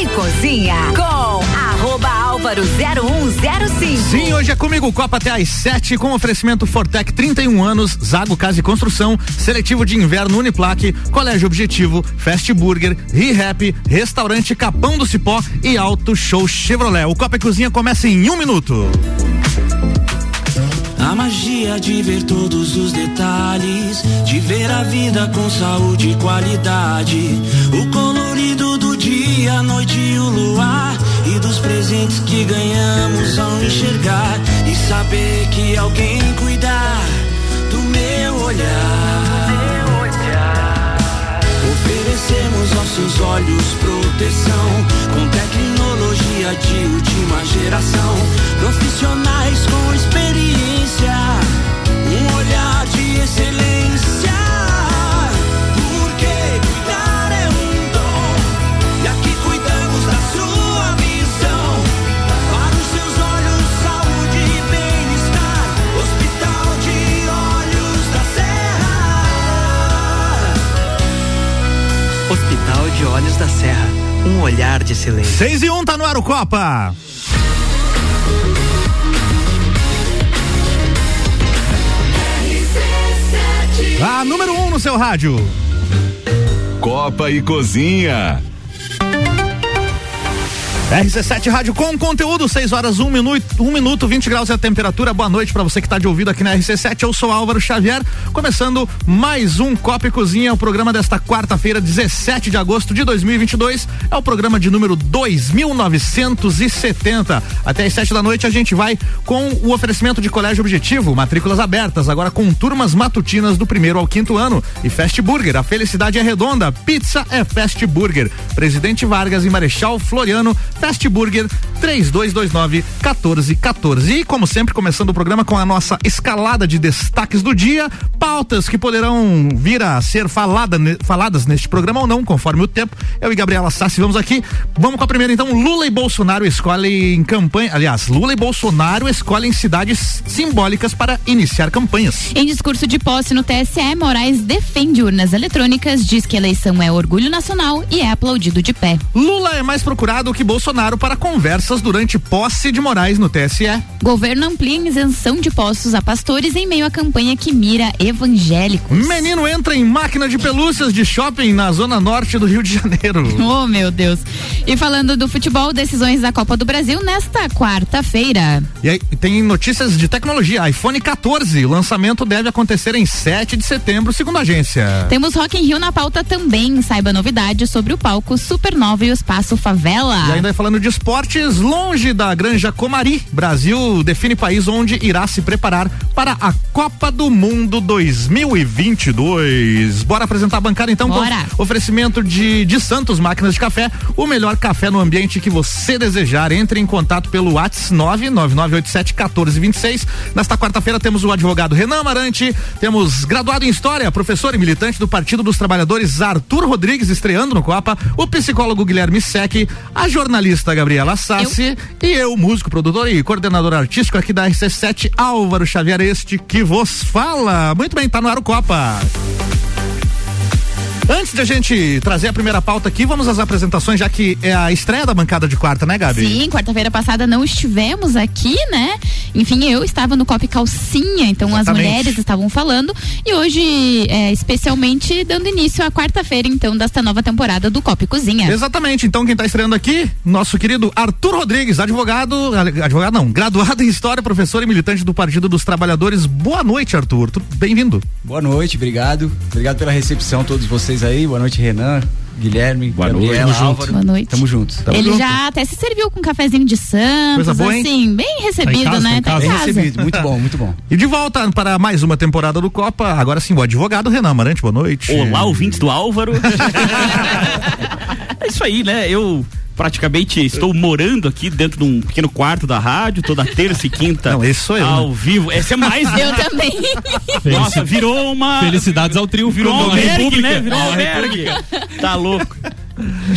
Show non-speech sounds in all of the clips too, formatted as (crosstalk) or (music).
E Cozinha com arroba álvaro 0105. Sim, hoje é comigo Copa até às 7 com oferecimento Fortec 31 anos, Zago Casa e Construção, Seletivo de Inverno Uniplaque, Colégio Objetivo, Fast Burger, ReHap, Restaurante Capão do Cipó e Auto Show Chevrolet. O Copa e Cozinha começa em um minuto. A magia de ver todos os detalhes, de ver a vida com saúde e qualidade. O colorido do a noite e o luar. E dos presentes que ganhamos ao enxergar. E saber que alguém cuidar do meu olhar. Oferecemos aos seus olhos proteção. Com tecnologia de última geração. Profissionais com experiência. Um olhar de excelência. Da Serra. Um olhar de silêncio. 6 e 1 um, tá no ar o Copa. A número 1 um no seu rádio. Copa e Cozinha. RC7 Rádio com conteúdo, 6 horas, 1 um minuto, 1 um minuto, 20 graus é a temperatura. Boa noite para você que está de ouvido aqui na RC7. Eu sou Álvaro Xavier, começando mais um Copa e Cozinha, o programa desta quarta-feira, 17 de agosto de 2022. É o programa de número 2970. Até às 7 da noite a gente vai com o oferecimento de Colégio Objetivo, matrículas abertas, agora com turmas matutinas do primeiro ao quinto ano. E Fast Burger, a felicidade é redonda, pizza é Fast Burger. Presidente Vargas e Marechal Floriano Fast Burger 3229 1414. E como sempre, começando o programa com a nossa escalada de destaques do dia, pautas que poderão vir a ser falada, faladas neste programa ou não, conforme o tempo. Eu e Gabriela Sassi vamos aqui. Vamos com a primeira então. Lula e Bolsonaro escolhem em campanha, aliás, Lula e Bolsonaro escolhem cidades simbólicas para iniciar campanhas. Em discurso de posse no TSE, Moraes defende urnas eletrônicas, diz que a eleição é orgulho nacional e é aplaudido de pé. Lula é mais procurado que Bolsonaro para durante posse de Moraes no TSE. Governo amplia isenção de postos a pastores em meio à campanha que mira evangélicos. Menino entra em máquina de pelúcias de shopping na zona norte do Rio de Janeiro. (laughs) Oh, meu Deus. E falando do futebol, decisões da Copa do Brasil nesta quarta-feira. E aí tem notícias de tecnologia. iPhone 14, o lançamento deve acontecer em 7 de setembro, segundo a agência. Temos Rock in Rio na pauta também. Saiba novidades sobre o palco Supernova e o Espaço Favela. E ainda falando de esportes, longe da Granja Comari, Brasil define país onde irá se preparar para a Copa do Mundo 2022. Bora apresentar a bancada então Bora. com oferecimento de, de Santos Máquinas de Café, o melhor café no ambiente que você desejar. Entre em contato pelo WhatsApp 99987 1426. Nesta quarta-feira temos o advogado Renan Amarante, temos graduado em História, professor e militante do Partido dos Trabalhadores Arthur Rodrigues estreando no Copa, o psicólogo Guilherme Sec, a jornalista Gabriela Sassi e eu, músico, produtor e coordenador artístico aqui da RC7, Álvaro Xavier, este que vos fala. Muito bem, tá no ar Copa. Antes de a gente trazer a primeira pauta aqui, vamos às apresentações, já que é a estreia da bancada de quarta, né, Gabi? Sim, quarta-feira passada não estivemos aqui, né? Enfim, eu estava no Copa Calcinha, então Exatamente. as mulheres estavam falando. E hoje, é, especialmente, dando início à quarta-feira, então, desta nova temporada do Copa Cozinha. Exatamente. Então, quem está estreando aqui, nosso querido Arthur Rodrigues, advogado, advogado não, graduado em História, professor e militante do Partido dos Trabalhadores. Boa noite, Arthur. Bem-vindo. Boa noite, obrigado. Obrigado pela recepção, todos vocês aí. Boa noite, Renan. Guilherme, Boa Gabriela, noite, Álvaro. Boa noite. Tamo juntos. Tamo Ele junto. já até se serviu com um cafezinho de Santos, Coisa boa, assim, bem recebido, casa, né? tá Tá em em Bem casa. recebido, muito bom, muito bom. E de volta para mais uma temporada do Copa, agora sim, o advogado Renan Amarante, boa noite. Olá, ouvintes do Álvaro. (laughs) é isso aí, né? Eu praticamente estou morando aqui dentro de um pequeno quarto da rádio, toda terça e quinta. Não, esse sou eu, Ao né? vivo. Esse é mais. Eu também. Nossa, virou uma. Felicidades ao trio. Virou um Uma albergue, república. né? Virou um Uma albergue. Tá louco.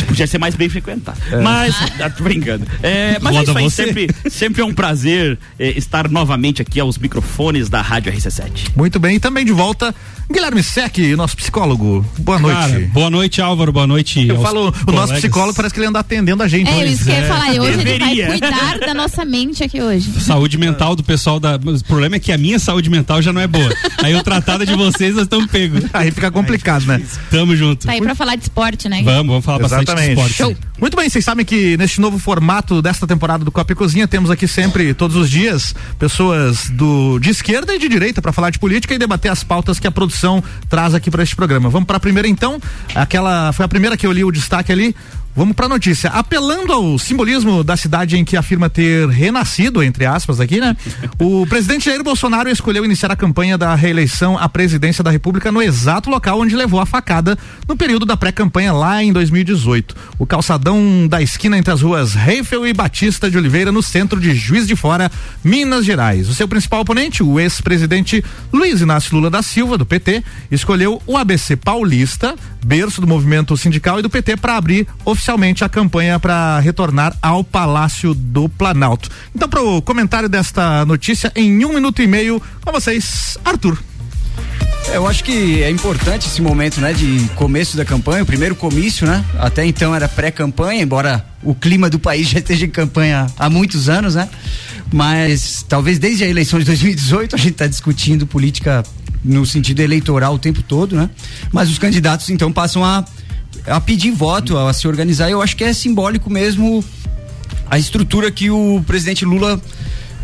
Podia ser mais bem frequentado. Mas, ah, tô brincando. É, mas é isso aí, sempre, sempre é um prazer é, estar novamente aqui aos microfones da Rádio RC7. Muito bem, e também de volta, Guilherme Sec, nosso psicólogo. Boa noite. Cara, boa noite, Álvaro. Boa noite. Eu falo, o nosso psicólogo parece que ele anda atendendo a gente. É, isso que eu ia falar. Hoje Deveria. ele vai cuidar da nossa mente aqui hoje. Saúde mental do pessoal da. O problema é que a minha saúde mental já não é boa. Aí o tratado de vocês, nós estamos pegos. Aí fica complicado, né? Tamo junto. Tá aí pra falar de esporte, né? Vamos, vamos falar Exatamente. bastante de esporte. Show. Muito bem, vocês sabem que neste novo formato desta temporada do Copa e Cozinha temos aqui sempre, todos os dias, pessoas do de esquerda e de direita para falar de política e debater as pautas que a produção traz aqui para este programa. Vamos para a primeira então, aquela foi a primeira que eu li o destaque ali. Vamos para a notícia. Apelando ao simbolismo da cidade em que afirma ter renascido, entre aspas, aqui, né? O presidente Jair Bolsonaro escolheu iniciar a campanha da reeleição à presidência da República no exato local onde levou a facada no período da pré-campanha lá em 2018. O calçadão da esquina entre as ruas Reifel e Batista de Oliveira, no centro de Juiz de Fora, Minas Gerais. O seu principal oponente, o ex-presidente Luiz Inácio Lula da Silva, do PT, escolheu o ABC Paulista, berço do movimento sindical e do PT, para abrir oficialmente oficialmente a campanha para retornar ao Palácio do Planalto. Então, para o comentário desta notícia, em um minuto e meio, com vocês, Arthur. É, eu acho que é importante esse momento, né, de começo da campanha, o primeiro comício, né? Até então era pré-campanha, embora o clima do país já esteja em campanha há muitos anos, né? Mas talvez desde a eleição de 2018 a gente está discutindo política no sentido eleitoral o tempo todo, né? Mas os candidatos então passam a a pedir voto, a se organizar. Eu acho que é simbólico mesmo a estrutura que o presidente Lula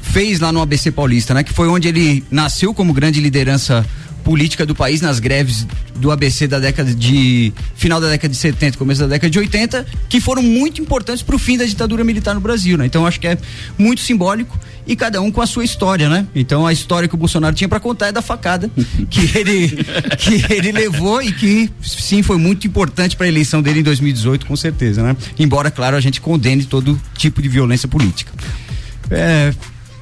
fez lá no ABC Paulista, né? Que foi onde ele nasceu como grande liderança política do país nas greves do ABC da década de final da década de 70, começo da década de 80, que foram muito importantes para o fim da ditadura militar no Brasil, né? Então acho que é muito simbólico e cada um com a sua história, né? Então a história que o Bolsonaro tinha para contar é da facada (laughs) que ele que ele levou e que sim foi muito importante para a eleição dele em 2018, com certeza, né? Embora claro a gente condene todo tipo de violência política. É,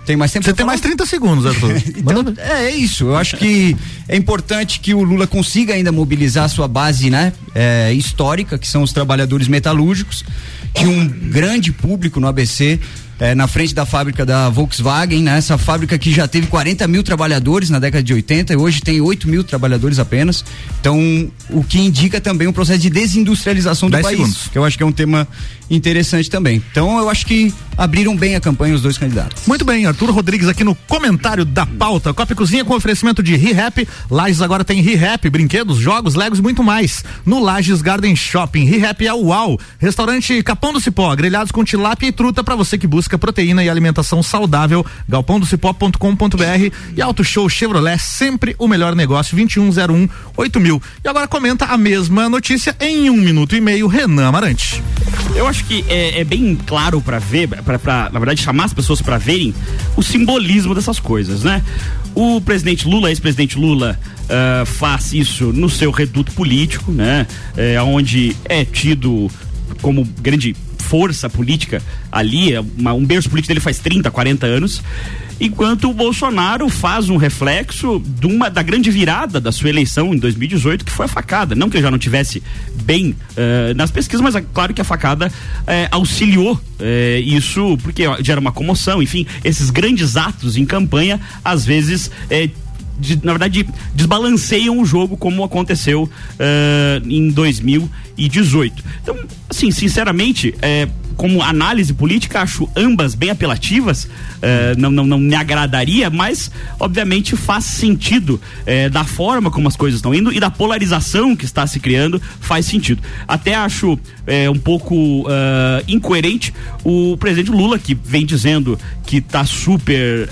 tem mais tempo? Você tem mais 30 segundos, Arthur. (laughs) então, é, é, isso. Eu acho que é importante que o Lula consiga ainda mobilizar a sua base né, é, histórica, que são os trabalhadores metalúrgicos, que um grande público no ABC é, na frente da fábrica da Volkswagen, né? Essa fábrica que já teve 40 mil trabalhadores na década de 80 e hoje tem 8 mil trabalhadores apenas. Então, o que indica também um processo de desindustrialização do país, segundos. que eu acho que é um tema interessante também. Então, eu acho que abriram bem a campanha os dois candidatos. Muito bem, Arthur Rodrigues aqui no comentário da pauta. Copa Cozinha com oferecimento de ReHap. Lages agora tem ReHap, brinquedos, jogos, legos e muito mais. No Lages Garden Shopping, ReHap é o UAU. Restaurante Capão do Cipó, grelhados com tilápia e truta para você que busca proteína e alimentação saudável. galpãodocipó.com.br e Auto Show Chevrolet, sempre o melhor negócio, 2101 8000. E agora comenta a mesma notícia em um minuto e meio, Renan Amarante. Eu acho que é, é bem claro para ver, para na verdade chamar as pessoas para verem o simbolismo dessas coisas, né? O presidente Lula, ex-presidente Lula, uh, faz isso no seu reduto político, né? É, onde é tido como grande força política ali, é uma, um berço político dele faz 30, 40 anos enquanto o Bolsonaro faz um reflexo de uma, da grande virada da sua eleição em 2018, que foi a facada. Não que ele já não tivesse bem uh, nas pesquisas, mas é claro que a facada uh, auxiliou uh, isso, porque gera uma comoção, enfim, esses grandes atos em campanha, às vezes de, na verdade, desbalanceiam o jogo como aconteceu uh, em 2018. Então, assim, sinceramente, é, como análise política, acho ambas bem apelativas, eh, não, não, não me agradaria, mas obviamente faz sentido eh, da forma como as coisas estão indo e da polarização que está se criando, faz sentido. Até acho eh, um pouco incoerente o presidente Lula, que vem dizendo que está super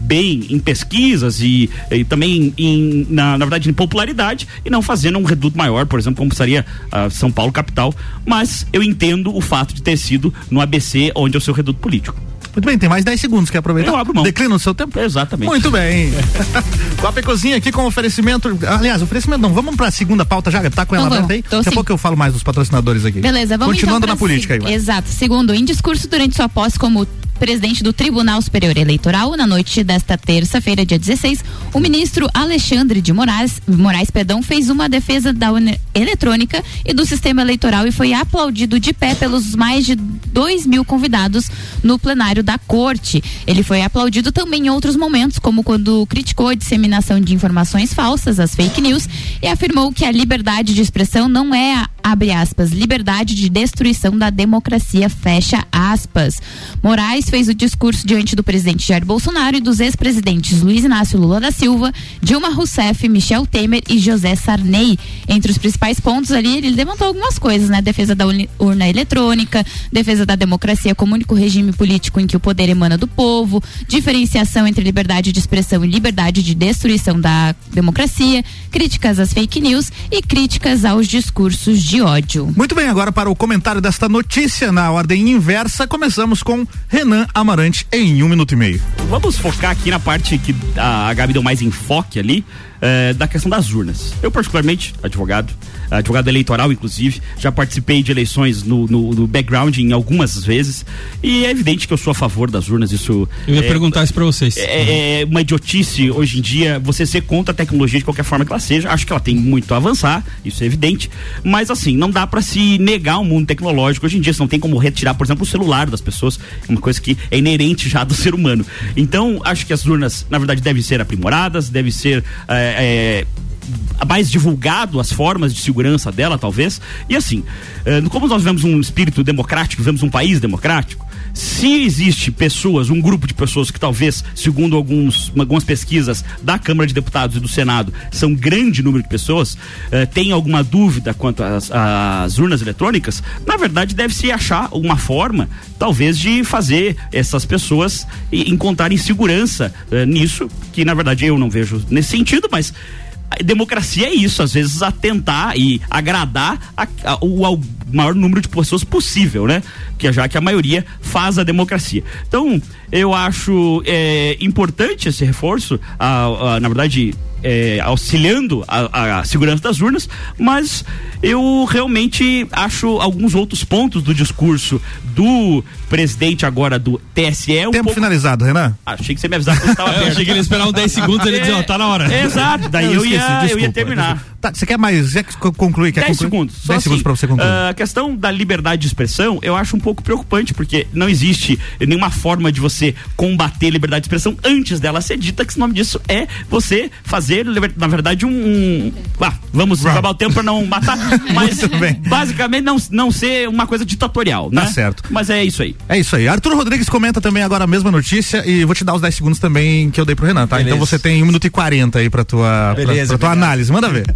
bem em pesquisas e, e também em, na, na verdade em popularidade e não fazendo um reduto maior, por exemplo, como seria São Paulo capital, mas eu entendo o fato de ter sido no ABC, onde é o seu reduto político. Muito bem, tem mais 10 segundos, quer aproveitar? Eu abro mão. Declina o seu tempo? Exatamente. Muito bem. (laughs) Copa Cozinha aqui com oferecimento. Aliás, oferecimento não, vamos pra segunda pauta já, tá com ela então, aí? Daqui a pouco eu falo mais dos patrocinadores aqui. Beleza, vamos Continuando então na política aí. Vai. Exato. Segundo, em discurso durante sua posse como presidente do Tribunal Superior Eleitoral, na noite desta terça-feira, dia 16, o ministro Alexandre de Moraes, Moraes perdão, fez uma defesa da eletrônica e do sistema eleitoral e foi aplaudido de pé pelos mais de 2 mil convidados no plenário da corte. Ele foi aplaudido também em outros momentos, como quando criticou a disseminação de informações falsas, as fake news, e afirmou que a liberdade de expressão não é a abre aspas, liberdade de destruição da democracia, fecha aspas. Moraes fez o discurso diante do presidente Jair Bolsonaro e dos ex-presidentes Luiz Inácio Lula da Silva, Dilma Rousseff, Michel Temer e José Sarney. Entre os principais pontos ali, ele levantou algumas coisas, né? Defesa da urna eletrônica, defesa da democracia como único regime político em que o poder emana do povo, diferenciação entre liberdade de expressão e liberdade de destruição da democracia, críticas às fake news e críticas aos discursos de ódio. Muito bem, agora para o comentário desta notícia na ordem inversa, começamos com Renan Amarante em um minuto e meio. Vamos focar aqui na parte que a Gabi deu mais enfoque ali, é, da questão das urnas. Eu, particularmente, advogado, advogado eleitoral, inclusive, já participei de eleições no, no, no, background em algumas vezes e é evidente que eu sou a favor das urnas. Isso. Eu ia é, perguntar isso para vocês. É, é, uma idiotice hoje em dia você ser contra a tecnologia de qualquer forma que ela seja. Acho que ela tem muito a avançar, isso é evidente. Mas assim, não dá para se negar o mundo tecnológico hoje em dia. Você não tem como retirar, por exemplo, o celular das pessoas. É uma coisa que é inerente já do (laughs) ser humano. Então, acho que as urnas, na verdade, devem ser aprimoradas, devem ser. É, mais divulgado as formas de segurança dela, talvez. E assim, eh, como nós vivemos um espírito democrático, vivemos um país democrático, se existe pessoas, um grupo de pessoas que talvez, segundo alguns, algumas pesquisas da Câmara de Deputados e do Senado, são grande número de pessoas, eh, tem alguma dúvida quanto às, às, urnas eletrônicas, na verdade deve-se achar uma forma, talvez, de fazer essas pessoas encontrarem segurança eh, nisso, que na verdade eu não vejo nesse sentido, mas democracia é isso, às vezes atentar e agradar a, a, o ao maior número de pessoas possível, né? Que já que a maioria faz a democracia. Então, eu acho é, importante esse reforço, a, a, na verdade, é, auxiliando a, a, segurança das urnas, mas eu realmente acho alguns outros pontos do discurso do presidente agora do TSE. Um Tempo pouco... finalizado, Renan. Ah, achei que você me avisava que eu estava (laughs) achei que ele ia esperar uns 10 segundos e ele dizer, ó, tá na hora. É, exato, daí eu, eu, esqueci, ia, desculpa, eu ia terminar. Tá, você quer mais? Quer concluir? Quer 10 concluir? segundos. 10 assim, segundos para você concluir. Uh, a questão da liberdade de expressão eu acho um pouco preocupante, porque não existe nenhuma forma de você combater a liberdade de expressão antes dela ser dita, que o nome disso é você fazer, na verdade, um. um ah, vamos acabar o tempo para não matar, (laughs) mas basicamente não, não ser uma coisa ditatorial, né? Tá certo. Mas é isso aí. É isso aí. Arthur Rodrigues comenta também agora a mesma notícia e vou te dar os 10 segundos também que eu dei pro Renan, tá? Beleza. Então você tem 1 minuto e 40 aí pra tua, Beleza, pra, pra tua análise. Manda ver.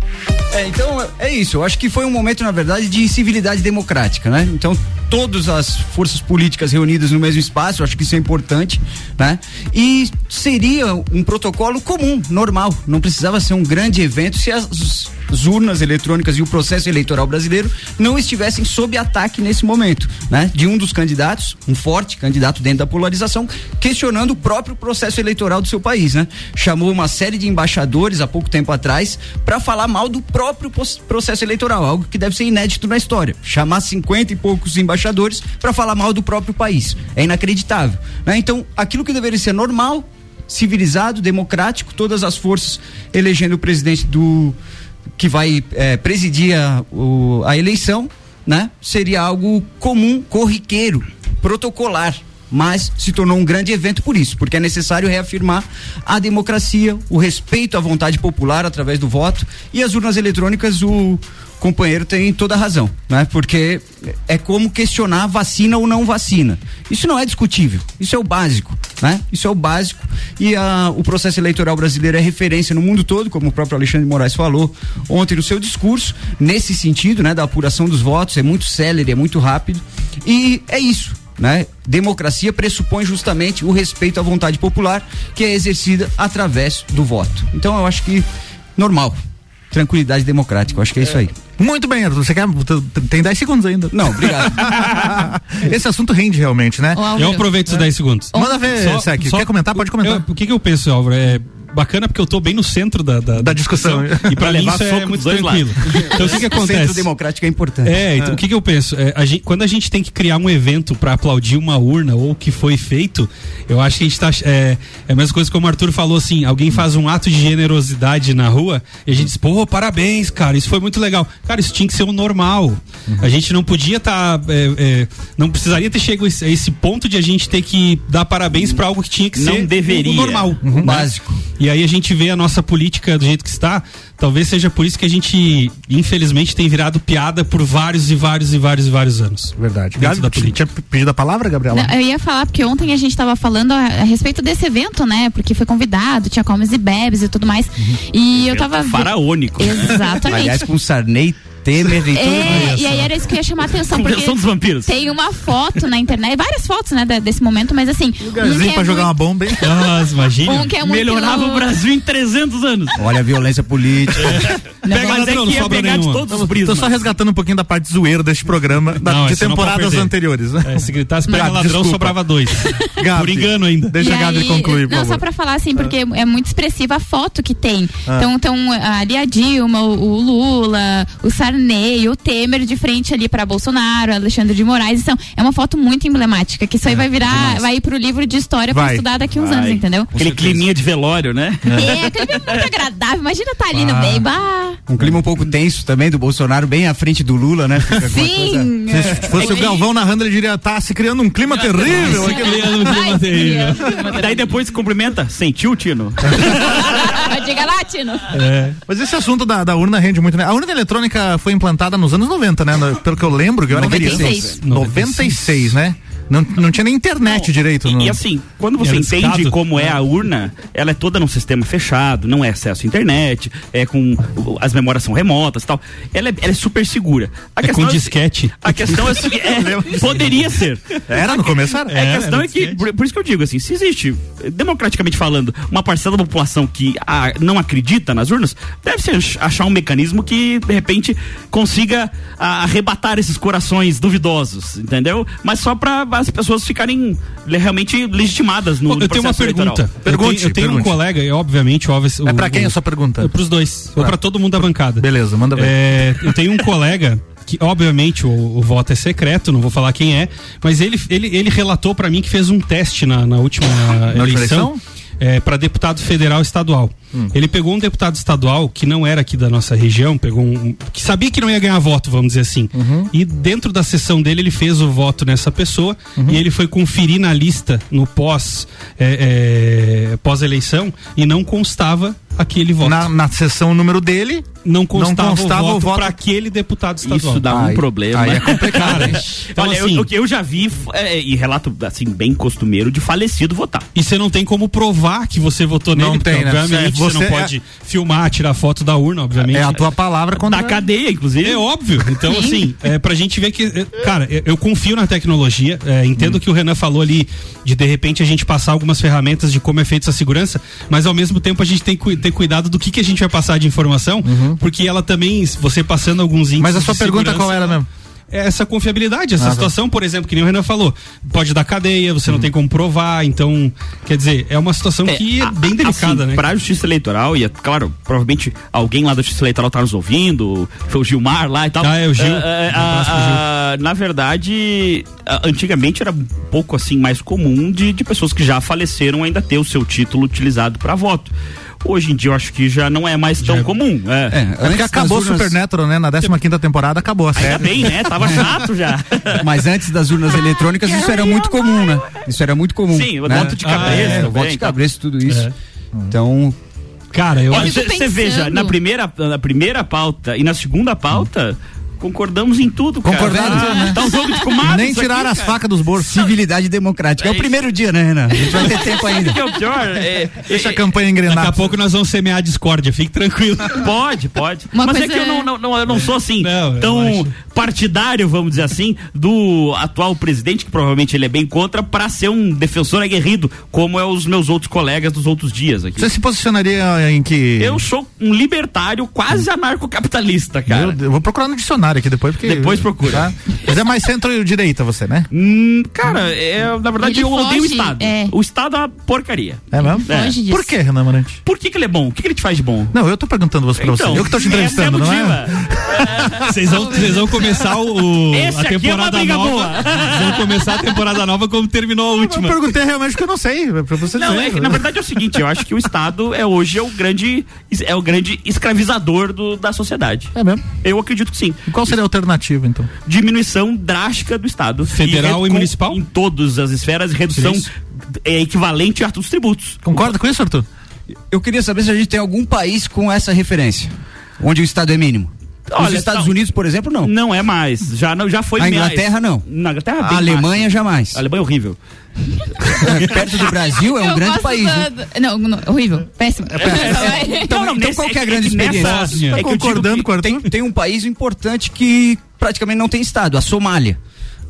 É, então é isso. Eu acho que foi um momento, na verdade, de civilidade democrática, né? Então todas as forças políticas reunidas no mesmo espaço, eu acho que isso é importante, né? E seria um protocolo comum, normal. Não precisava ser um grande evento se as as urnas eletrônicas e o processo eleitoral brasileiro não estivessem sob ataque nesse momento, né? De um dos candidatos, um forte candidato dentro da polarização, questionando o próprio processo eleitoral do seu país, né? Chamou uma série de embaixadores há pouco tempo atrás para falar mal do próprio processo eleitoral, algo que deve ser inédito na história. Chamar 50 e poucos embaixadores para falar mal do próprio país. É inacreditável, né? Então, aquilo que deveria ser normal, civilizado, democrático, todas as forças elegendo o presidente do que vai é, presidir a, o, a eleição, né? Seria algo comum, corriqueiro, protocolar mas se tornou um grande evento por isso, porque é necessário reafirmar a democracia, o respeito à vontade popular através do voto e as urnas eletrônicas, o companheiro tem toda a razão, né? Porque é como questionar vacina ou não vacina. Isso não é discutível, isso é o básico, né? Isso é o básico e a, o processo eleitoral brasileiro é referência no mundo todo, como o próprio Alexandre Moraes falou ontem no seu discurso, nesse sentido, né? Da apuração dos votos, é muito célere, é muito rápido e é isso, né? Democracia pressupõe justamente o respeito à vontade popular que é exercida através do voto. Então eu acho que normal, tranquilidade democrática, eu acho que é, é. isso aí. Muito bem, Arthur. Você quer. Tem 10 segundos ainda. Não, obrigado. (laughs) Esse assunto rende realmente, né? eu aproveito esses 10 segundos. Manda ver, só, Sec. Só, Quer comentar? Pode comentar. Eu, o que, que eu penso, Álvaro? É, bacana porque eu tô bem no centro da, da, Da discussão. E pra mim isso é muito tranquilo. Então o que que (laughs) O centro acontece? democrático é importante. É, então, o que que eu penso? É, a gente- quando a gente tem que criar um evento pra aplaudir uma urna ou o que foi feito, eu acho que a gente tá. É, é a mesma coisa como o Arthur falou assim: alguém faz um ato de generosidade na rua e a gente diz, pô, parabéns, cara, isso foi muito legal. Cara, isso tinha que ser o normal. A gente não podia estar. não precisaria ter chegado a esse, ponto de a gente ter que dar parabéns pra algo que tinha que Não ser deveria. o normal. O né? básico. E aí a gente vê a nossa política do jeito que está. Talvez seja por isso que a gente, infelizmente, tem virado piada por vários e vários e vários e vários anos. Verdade. Dentro da Gabi, política. tinha pedido a palavra, Gabriela? Não, eu ia falar, porque ontem a gente estava falando a, a respeito desse evento, né? Porque foi convidado, tinha comes e bebes e tudo mais. E eu tava. ve- Faraônico. Exatamente. Aliás, com Sarney, Temer e tudo É, mais. e aí era isso que eu ia chamar a atenção, porque dos vampiros. tem uma foto na internet, várias fotos, né, de- desse momento, mas assim, um Lugarzinho que, pra é jogar uma muito, bomba, hein? Nossa, imagina. um que é muito Melhorava o louco. Brasil em 300 anos. Olha a violência política. Pega Mas é ladrão, que ia sobra pegar de nenhuma. todos os Tô prismas. só resgatando um pouquinho da parte zoeira deste programa, da- Não, de temporadas anteriores, né? É, se gritasse pega Gabi, ladrão, desculpa. sobrava dois. (laughs) Gabi, Por engano ainda. Deixa E a Gabi aí- concluir, Não, só pra falar assim, porque é muito expressiva a foto que tem. Ah. Então, então, ali a Dilma, o, o Lula, o Sarney, o Temer de frente ali pra Bolsonaro, Alexandre de Moraes. Então, é uma foto muito emblemática, que isso aí vai virar, vai ir pro livro de história pra Vai. estudar daqui uns Vai. anos, entendeu? Aquele climinha de velório, né? É, aquele filme muito agradável. Imagina tá ali no meio. Bah. Um clima um pouco tenso também do Bolsonaro, bem à frente do Lula, né? Fica coisa- Sim. Se fosse o Galvão narrando, ele diria, tá se criando um clima terrível aqui. Vai, terrível. Daí depois se cumprimenta. Sentiu, Tino? (laughs) Diga lá, Tino. Mas esse assunto da, da urna rende muito, né? A urna eletrônica foi implantada nos anos 90, né? No- Pelo que eu lembro, que eu era 96. criança. 96, né? Não, não tinha nem internet direito. E, no- e assim, quando você entende como é a urna, ela é toda num sistema fechado, não é acesso à internet, é com as memórias são remotas e tal. Ela é, ela é super segura. A É com disquete. A questão é, assim, (laughs) é poderia ser. Era no começo? Era. É, a questão é que, por, por isso que eu digo assim, se existe, democraticamente falando, uma parcela da população que ah, não acredita nas urnas, deve ach- achar um mecanismo que, de repente, consiga ah, arrebatar esses corações duvidosos, entendeu? Mas só para as pessoas ficarem realmente legitimadas no, no eu tenho uma pergunta. Pergunte, eu tenho, eu tenho um pergunte. colega, e obviamente, óbvio, É pra quem o- a sua pergunta? Para os dois. Ou Pra- para todo mundo da bancada. Beleza, manda ver. É, eu tenho um colega que, obviamente, o, o voto é secreto, não vou falar quem é, mas ele, ele, ele relatou para mim que fez um teste na, na última última eleição. eleição? para deputado federal e estadual. Ele pegou um deputado estadual que não era aqui da nossa região, pegou um. que sabia que não ia ganhar voto, vamos dizer assim. E dentro da sessão dele, ele fez o voto nessa pessoa e ele foi conferir na lista no pós é, é, pós-eleição e não constava aquele voto. Na, na sessão número dele, não constava, constava o o voto, voto- para aquele deputado estadual. Isso dá um problema. aí é complicado. (laughs) Então, Olha, eu- assim- o que eu já vi, é, e relato assim, bem costumeiro, de falecido votar. E você não tem como provar que você votou Não nele, tem, porque, né? obviamente Você você não é- pode filmar, tirar foto da urna, obviamente. é a tua palavra quando. Da cadeia, inclusive. É óbvio. Então, assim, é, pra gente ver que. é, Cara, eu, confio na tecnologia. é, entendo o que o Renan falou ali, de de repente a gente passar algumas ferramentas de como é feita essa segurança, mas ao mesmo tempo a gente tem que ter cuidado do que, que a gente vai passar de informação, porque ela também, você passando alguns índices. Mas a sua de pergunta qual era mesmo? É essa confiabilidade, essa Ah, situação, por exemplo, que nem o Renan falou, pode dar cadeia, você não tem como provar, então, quer dizer, é uma situação que é a- bem delicada, assim, né? Pra Justiça Eleitoral, e é claro, provavelmente alguém lá da Justiça Eleitoral tá nos ouvindo, foi o Gilmar lá e tal. Ah, é, o Gil. Ah, ah, ah, na verdade, antigamente era um pouco assim mais comum de, de pessoas que já faleceram ainda ter o seu título utilizado para voto. Hoje em dia eu acho que já não é mais tão comum. É. É, É porque antes acabou urnas- Supernatural, né? Na 15 temporada acabou a Ainda série. bem, né? Tava (laughs) chato já. Mas antes das urnas eletrônicas, isso era muito comum, né? Isso era muito comum. Sim, o né? voto de Ah, cabeça. É, o voto de tá? cabeça, tudo isso. É. Então, Cara, eu Olha, acho. fico você veja, na primeira, na primeira pauta e na segunda pauta, concordamos em tudo, cara. Concordamos, Ah, né? Tá um jogo de comadres Nem aqui, as facas dos bolsos. civilidade democrática. É, o É isso. primeiro dia, né, Renan? A gente vai ter (laughs) tempo ainda. que é o pior? É, (laughs) Deixa a é, campanha Daqui engrenar. a pouco nós vamos semear a discórdia, fique tranquilo. (laughs) Pode, pode. Uma Mas é que eu não, é- não, não- eu não sou assim, Não, tão partidário, vamos dizer assim, do atual presidente, que provavelmente ele é bem contra, pra ser um defensor aguerrido, como é os meus outros colegas dos outros dias aqui. Você se posicionaria em que. Eu sou um libertário quase anarcocapitalista, cara. Meu Deus, eu vou procurar no dicionário dicionário aqui depois, porque. Depois procura. Tá? Mas é mais centro-direita você, né? Hum, cara, é, na verdade Ele eu odeio o foge, Estado. é. O Estado é uma porcaria. É mesmo? É. Foge. Por que, Renan Marante? Por que, que ele é bom? O que, que ele te faz de bom? Não, eu tô perguntando você pra você. Eu que tô te entrevistando, essa não é (laughs) é? Vocês vão, vocês vão começar o, Esse a aqui é uma temporada briga nova. Vocês vão começar a temporada nova como terminou a Eu última. perguntei realmente que eu não sei, pra você Não, dizer. é que na verdade é o seguinte, eu acho que o Estado é hoje é o grande é o grande escravizador do- da sociedade. É mesmo? Eu acredito que sim. E qual seria a alternativa, então? Diminuição drástica do Estado. Federal redu- e municipal? Em todas as esferas, redução Isso. é equivalente a dos tributos. Concorda com isso, Arthur? Eu queria saber se a gente tem algum país com essa referência, onde o Estado é mínimo. Os Olha, Estados não. Unidos, por exemplo, não. Não é mais. Já, não, já foi A mais. Inglaterra, não. Na Inglaterra, A bem Alemanha, mais. jamais. A Alemanha é horrível. É, (laughs) Perto do Brasil, é um Eu grande país. da- né? Não, não, horrível. Péssimo. Então, Não, não, então nesse- qual que é a é grande nessa- experiência? Tá É digo concordando que com o Arthur? tem, tem um país importante que praticamente não tem Estado, a Somália.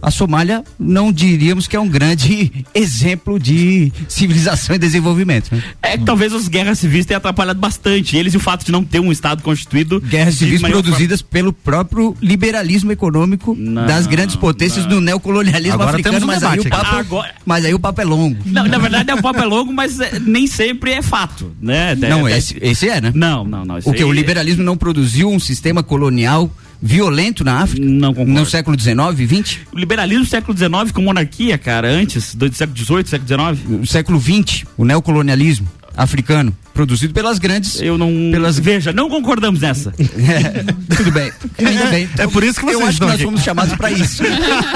A Somália não diríamos que é um grande (laughs) exemplo de civilização e desenvolvimento. Né? É que talvez as guerras civis tenham atrapalhado bastante. Eles e o fato de não ter um Estado constituído. Guerras civis produzidas pelo próprio liberalismo econômico Não, das grandes potências do neocolonialismo Agora africano, temos um mas aí, o papo, Agora- mas aí o papo é longo. Não, na verdade, o papo é longo, mas é, nem sempre é fato, né? Não, É- esse, esse é, né? Não, não, não. O que? aí- O liberalismo não produziu um sistema colonial violento na África? Não concordo. No século XIX, XX? O liberalismo do século XIX com monarquia, cara, antes do século XVIII, século XIX. No século XX, o neocolonialismo africano, produzido pelas grandes. Eu não. Pelas- Veja, não concordamos nessa. (laughs) É, tudo bem. Ainda bem. É por isso que vocês Eu acho que nós aqui. fomos chamados para isso.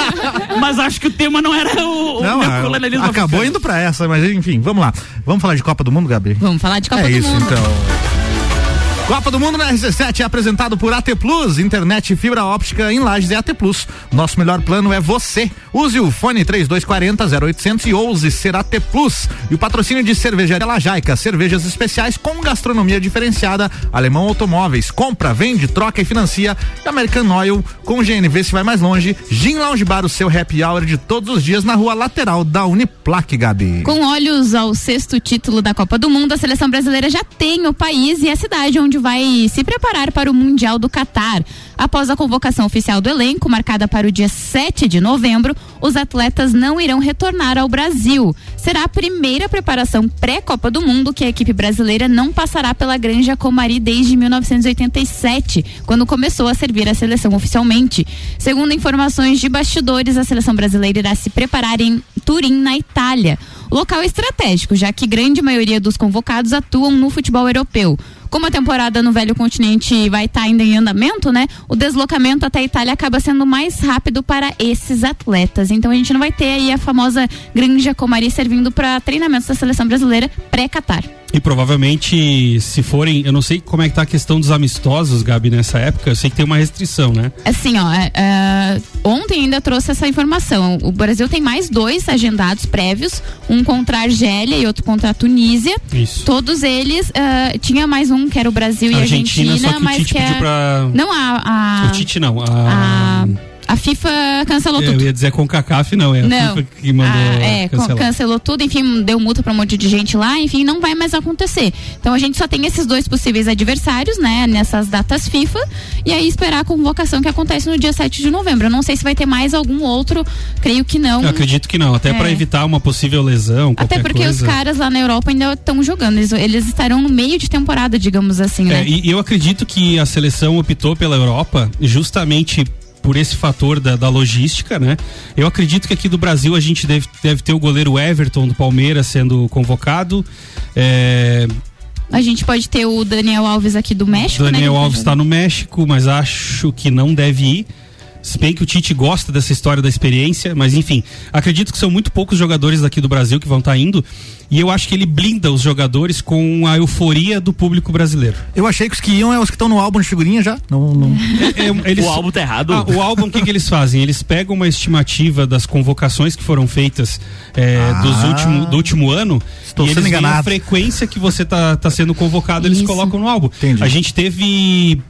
(laughs) Mas acho que o tema não era o, o Não, neocolonialismo acabou africano. indo pra essa, mas enfim, vamos lá. Vamos falar de Copa do Mundo, Gabi? Vamos falar de Copa é do isso, Mundo. então. Copa do Mundo na RC7 é apresentado por AT Plus, internet e fibra óptica em Lages é AT Plus. Nosso melhor plano é você. Use o fone 3240 0800 e ouse ser AT Plus. E o patrocínio de cervejaria Lajaica, cervejas especiais com gastronomia diferenciada, Alemão Automóveis, compra, vende, troca e financia. E American Oil, com GNV se vai mais longe. Gin Lounge Bar, o seu happy hour de todos os dias na rua lateral da Uniplaque, Gabi. Com olhos ao sexto título da Copa do Mundo, a seleção brasileira já tem o país e a cidade onde vai se preparar para o Mundial do Catar. Após a convocação oficial do elenco, marcada para o dia 7 de novembro, os atletas não irão retornar ao Brasil. Será a primeira preparação pré-Copa do Mundo que a equipe brasileira não passará pela Granja Comari desde 1987, quando começou a servir a seleção oficialmente. Segundo informações de bastidores, a seleção brasileira irá se preparar em Turim, na Itália. Local estratégico, já que grande maioria dos convocados atuam no futebol europeu. Como a temporada no velho continente vai estar ainda em andamento, né? O deslocamento até a Itália acaba sendo mais rápido para esses atletas. Então a gente não vai ter aí a famosa Granja Comari servindo para treinamentos da seleção brasileira pré-Catar. E provavelmente, se forem, eu não sei como é que tá a questão dos amistosos, Gabi, nessa época, eu sei que tem uma restrição, né? Assim, ó, é, é, ontem ainda trouxe essa informação. O Brasil tem mais dois agendados prévios, um contra a Argélia e outro contra a Tunísia. Isso. Todos eles, é, tinha mais um que era o Brasil e a Argentina, Argentina, que mas Tite que é... pediu pra. Não, a... a O Tite não, a, a. a FIFA cancelou eu tudo. ia dizer com CACAF, não, é a Não. FIFA que mandou Ah, é, cancelar. cancelou tudo, enfim, deu multa pra um monte de gente lá, enfim, não vai mais acontecer. Então a gente só tem esses dois possíveis adversários, né, nessas datas FIFA, e aí esperar a convocação que acontece no dia 7 de novembro. Eu não sei se vai ter mais algum outro, creio que não. Eu acredito que não, até É. pra evitar uma possível lesão, Até porque os coisa. caras lá na Europa ainda estão jogando, eles, eles estarão no meio de temporada, digamos assim, né? É, e eu acredito que a seleção optou pela Europa justamente por esse fator da, da logística, né? Eu acredito que aqui do Brasil a gente deve, deve ter o goleiro Everton do Palmeiras sendo convocado. É, A gente pode ter o Daniel Alves aqui do México, né? Daniel tá Alves está no México, mas acho que não deve ir. Se bem que o Tite gosta dessa história da experiência, mas enfim, acredito que são muito poucos jogadores daqui do Brasil que vão estar indo. E eu acho que ele blinda os jogadores com a euforia do público brasileiro. Eu achei que os que iam é os que estão no álbum de figurinha já. Não, não. É, é, eles- O álbum tá errado. Ah, o álbum, o que, que eles fazem? Eles pegam uma estimativa das convocações que foram feitas é, Ah. dos último, do último ano Estou e sendo eles veem a enganado. frequência que você tá, tá sendo convocado, eles Isso. colocam no álbum. Entendi. A gente teve,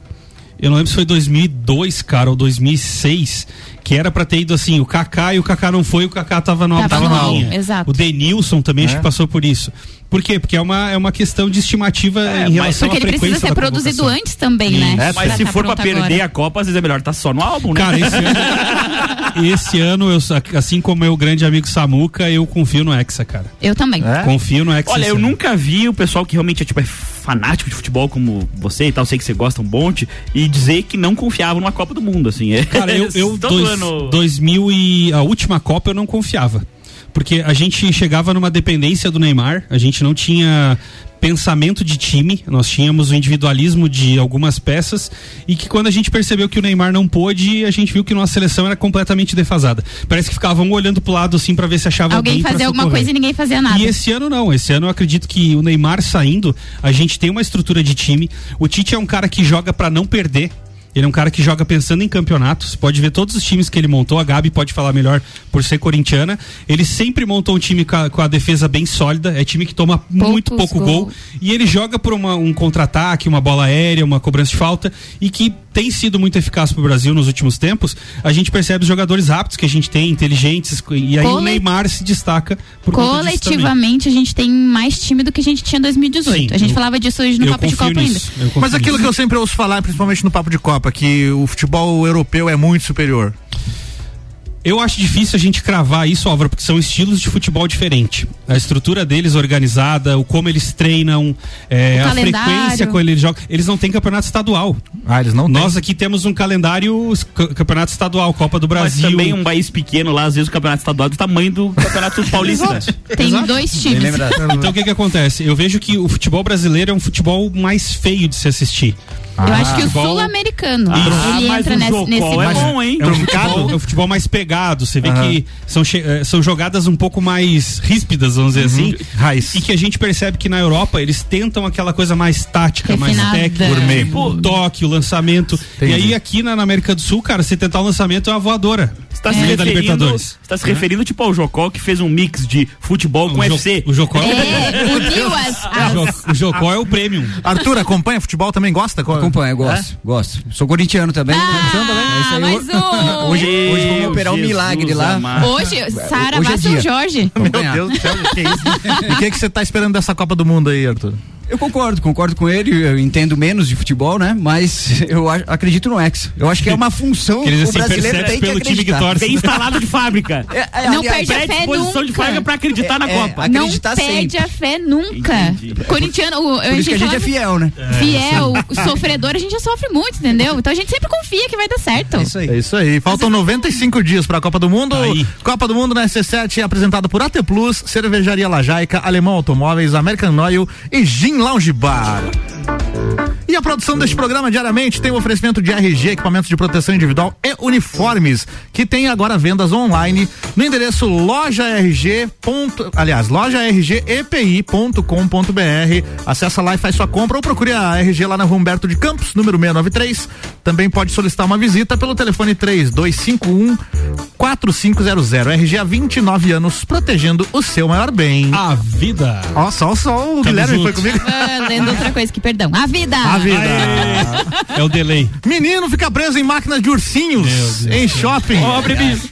eu não lembro se foi 2002, cara, ou 2006, que era pra ter ido assim, o Kaká e o Kaká não foi, o Kaká tava no Tava tava no na linha. exato. O Denilson também acho que passou por isso. Por quê? Porque é uma, é uma questão de estimativa É, em relação Porque à ele frequência precisa ser produzido convocação. antes também, né? É, mas se tá for pra perder agora. a Copa, às vezes é melhor tá só no álbum, né? Cara, esse ano, esse ano eu, assim como meu grande amigo Samuca, eu confio no Hexa, cara. Eu também. É? Confio no Hexa. Olha, eu ano. nunca vi o pessoal que realmente é, tipo, é fanático de futebol como você e tal, sei que você gosta um monte, e dizer que não confiava numa Copa do Mundo, assim. É, Cara, eu, (laughs) eu todo dois, ano... 2000 e a última Copa eu não confiava. Porque a gente chegava numa dependência do Neymar, a gente não tinha pensamento de time, nós tínhamos o individualismo de algumas peças e que quando a gente percebeu que o Neymar não pôde, a gente viu que nossa seleção era completamente defasada. Parece que ficavam olhando pro lado assim para ver se achava Alguém alguém fazia alguma socorrer. coisa e ninguém fazia nada. E esse ano não, esse ano eu acredito que o Neymar saindo, a gente tem uma estrutura de time. O Tite é um cara que joga pra não perder. Ele é um cara que joga pensando em campeonatos. Pode ver todos os times que ele montou. A Gabi pode falar melhor por ser corintiana. Ele sempre montou um time com a, com a defesa bem sólida. É time que toma muito pouco gol. gols. E ele joga por uma- um contra-ataque, uma bola aérea, uma cobrança de falta. E que tem sido muito eficaz pro Brasil nos últimos tempos. A gente percebe os jogadores rápidos que a gente tem, inteligentes. E aí o Cole- Neymar se destaca por. Coletivamente, a gente tem mais time do que a gente tinha em 2018. Sim, a gente eu- falava disso hoje no Papo de Copa ainda. nisso, confio Mas aquilo nisso. que eu sempre ouço falar, principalmente no Papo de Copa, que o futebol europeu é muito superior. Eu acho difícil a gente cravar isso, Álvaro, porque são estilos de futebol diferente. A estrutura deles organizada, o como eles treinam, é, a calendário. frequência com eles jogam. Eles não têm campeonato estadual. Ah, eles não Nós aqui temos um calendário campeonato estadual, Copa do Mas Brasil. também um país pequeno lá, às vezes o campeonato estadual é do tamanho do campeonato (laughs) paulista. Tem Exato. dois times. Então o que que acontece? Eu vejo que o futebol brasileiro é um futebol mais feio de se assistir. Eu acho que o futebol- sul-americano, Ah, ele entra o nesse, nesse é bom, hein? É um, futebol, é um futebol mais pegado. Você vê que são, eh, são jogadas um pouco mais ríspidas, vamos dizer assim. Raiz. E que a gente percebe que na Europa eles tentam aquela coisa mais tática, mais Refinada. técnica. Gourmet. Tipo, o toque, o lançamento. Entendi. E aí aqui na, na América do Sul, cara, se tentar o lançamento é uma voadora. Você tá se É. Referindo, Libertadores. você tá se referindo tipo ao Jocó que fez um mix de futebol com o, Jo- UFC. o Jocó é, É, (laughs) o, as- Jo- o Jocó é o premium. Arthur, acompanha futebol também? Gosta? Acompanho, eu gosto, gosto. Sou corintiano também. Ah, É mais um. (laughs) Hoje, hoje vamos operar um milagre lá. amado. Hoje, Sara Hoje é vai São dia. Jorge. Meu. Deus do céu, (laughs) o que é isso? E o que, que você tá esperando dessa Copa do Mundo aí, Arthur? Eu concordo, concordo com ele. Eu entendo menos de futebol, né? Mas (laughs) eu acredito no ex. Eu acho que é uma função dizer o assim, brasileiro tem pelo que time que acreditar. torce. Bem instalado de fábrica. (laughs) É, é, Não aliás, perde a fé Predisposição de nunca. fábrica pra acreditar na É, Copa. é. Não perde a fé nunca. Entendi. Corintiano, o- Por isso que a gente é falava- fiel, né? Fiel, sofredor, a gente já sofre muito, entendeu? Então a gente sempre confia que vai dar certo. É isso aí. É isso aí. Faltam 95 dias para a Copa do Mundo. Tá aí. Copa do Mundo na SC7 é apresentada por AT Plus, Cervejaria Lajaica, Alemão Automóveis, American Oil e Gin Lounge Bar. E a produção deste programa diariamente tem o oferecimento de RG, equipamentos de proteção individual e uniformes, que tem agora vendas online no endereço loja RG. Ponto, aliás, loja rgepi.com.br. Acesse lá e faz sua compra ou procure a RG lá na Rua Humberto de Campos, número 693. Também pode solicitar uma visita pelo telefone 3251 4500. RG há 29 anos, protegendo o seu maior bem. A vida. Ó, só, só o Guilherme junto. foi comigo. Ah, lendo outra coisa que perdão. A vida. A vida. É o delay. Menino fica preso em máquinas de ursinhos em do céu. shopping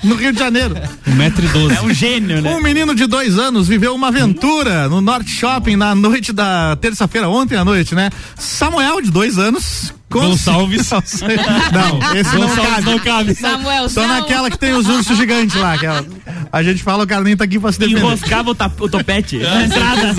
no Rio de Janeiro. 1,12m. É um gênio, né? Um menino de dois anos viveu uma aventura no Norte Shopping na noite da terça-feira, ontem à noite, né? Samuel, de dois anos. Gonçalves. (laughs) Não, esse não cabe. não cabe. Samuel, Só não. naquela que tem os ursos gigantes lá. Aquela. A gente fala, o cara nem tá aqui pra se defender. Enroscava o, o topete É. na entrada.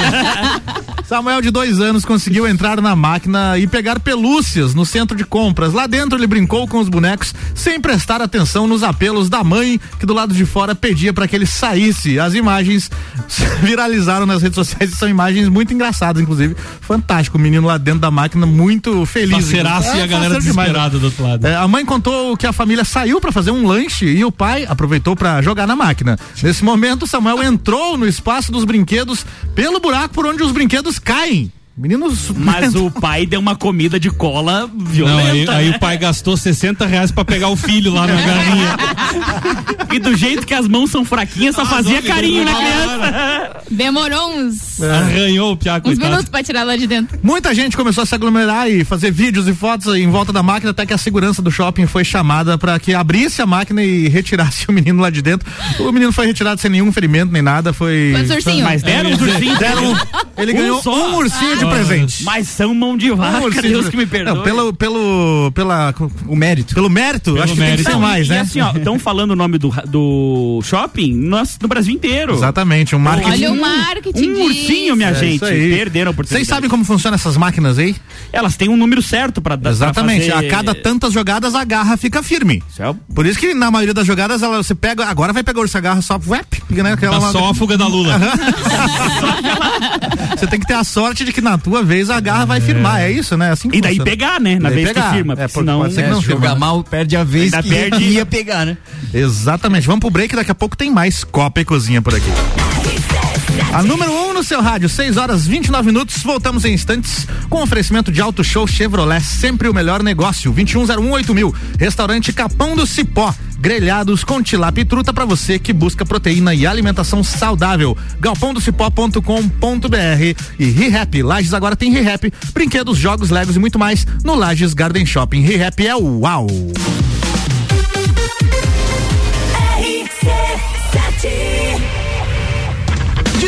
Samuel, de dois anos, conseguiu entrar na máquina e pegar pelúcias no centro de compras. Lá dentro, ele brincou com os bonecos sem prestar atenção nos apelos da mãe, que do lado de fora pedia para que ele saísse. As imagens (laughs) viralizaram nas redes sociais e são imagens muito engraçadas, inclusive. Fantástico, o menino lá dentro da máquina, muito feliz. E a É, galera desesperada do outro lado. É, a mãe contou que a família saiu para fazer um lanche e o pai aproveitou para jogar na máquina. Nesse momento, Samuel entrou no espaço dos brinquedos pelo buraco por onde os brinquedos caem. Meninos. Mas (laughs) o pai deu uma comida de cola violenta. Não, aí, aí né? o pai gastou 60 reais pra pegar o filho lá na garrinha. (laughs) E do jeito que as mãos são fraquinhas, só fazia carinho na criança. Demorou uns, Arranhou o piá, uns coitado. minutos pra tirar lá de dentro. Muita gente começou a se aglomerar e fazer vídeos e fotos em volta da máquina, até que a segurança do shopping foi chamada para que abrisse a máquina e retirasse o menino lá de dentro. O menino foi retirado sem nenhum ferimento nem nada, foi. Ursinhos? Mas deram os ursinhos. Deram, ele Um ganhou só? um ursinho de presente. Mas são mão de Um vaca, ursinho Deus de- que me perdoe. Não, pelo, pelo, pela, O mérito. pelo mérito, acho que tem que ser mais, e né? assim, ó, estão falando o nome do, do shopping no, no Brasil inteiro. Exatamente, um marketing. Olha o marketing Um ursinho, minha É gente. Perderam a oportunidade. Vocês sabem como funcionam essas máquinas aí? Elas têm um número certo pra dar. Exatamente. pra fazer- A cada tantas jogadas a garra fica firme. O- Por isso que na maioria das jogadas ela, você pega, agora vai pegar essa garra só, wep, né, aquela Tá só a fuga da Lula. (laughs) Você tem que ter a sorte de que na tua vez a garra vai firmar, é isso, né? Assim que E daí funciona. pegar, né? Na Daí vez pegar. que firma. É, senão. pode ser que É, não se jogar mal, perde a vez Ainda que perde. ia pegar, né? Exatamente. Vamos pro break, daqui a pouco tem mais Copa e Cozinha por aqui. A número 1 um no seu rádio, 6 horas 29 minutos. Voltamos em instantes com oferecimento de Auto Show Chevrolet, sempre o melhor negócio. 21018000. mil. Restaurante Capão do Cipó. Grelhados com tilápia e truta para você que busca proteína e alimentação saudável. galpãodocipó.com.br e ReHap. Lages agora tem ReHap, brinquedos, jogos, legos e muito mais no Lages Garden Shopping. ReHap é uau. De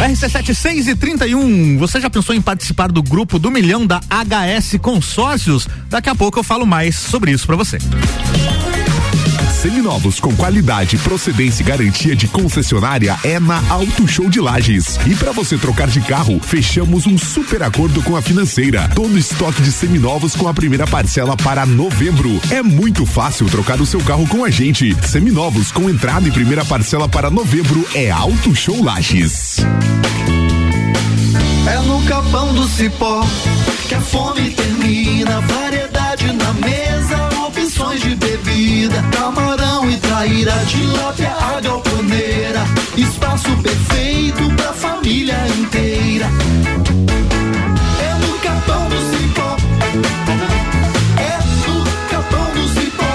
RC7 6 e 31. Você já pensou em participar do grupo do milhão da HS Consórcios? Daqui a pouco eu falo mais sobre isso pra você. Seminovos com qualidade, procedência e garantia de concessionária é na Auto Show de Lages. E para você trocar de carro, fechamos um super acordo com a financeira. Todo estoque de seminovos com a primeira parcela para novembro. É muito fácil trocar o seu carro com a gente. Seminovos com entrada e primeira parcela para novembro é Auto Show Lages. É no capão do cipó que a fome termina. Variedade bebida. Camarão e traíra, tilápia, a galponeira. Espaço perfeito pra família inteira. É no capão do cipó. É no capão do cipó.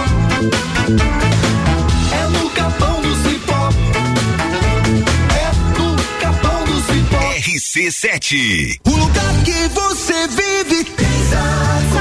É no capão do cipó. É no capão do cipó. RC7. O lugar que você vive Só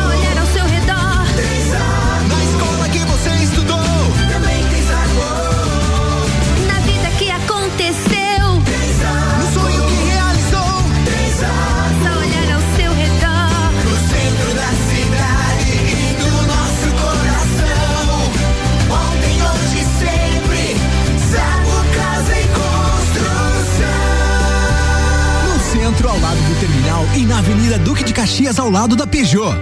Caxias, ao lado da Peugeot.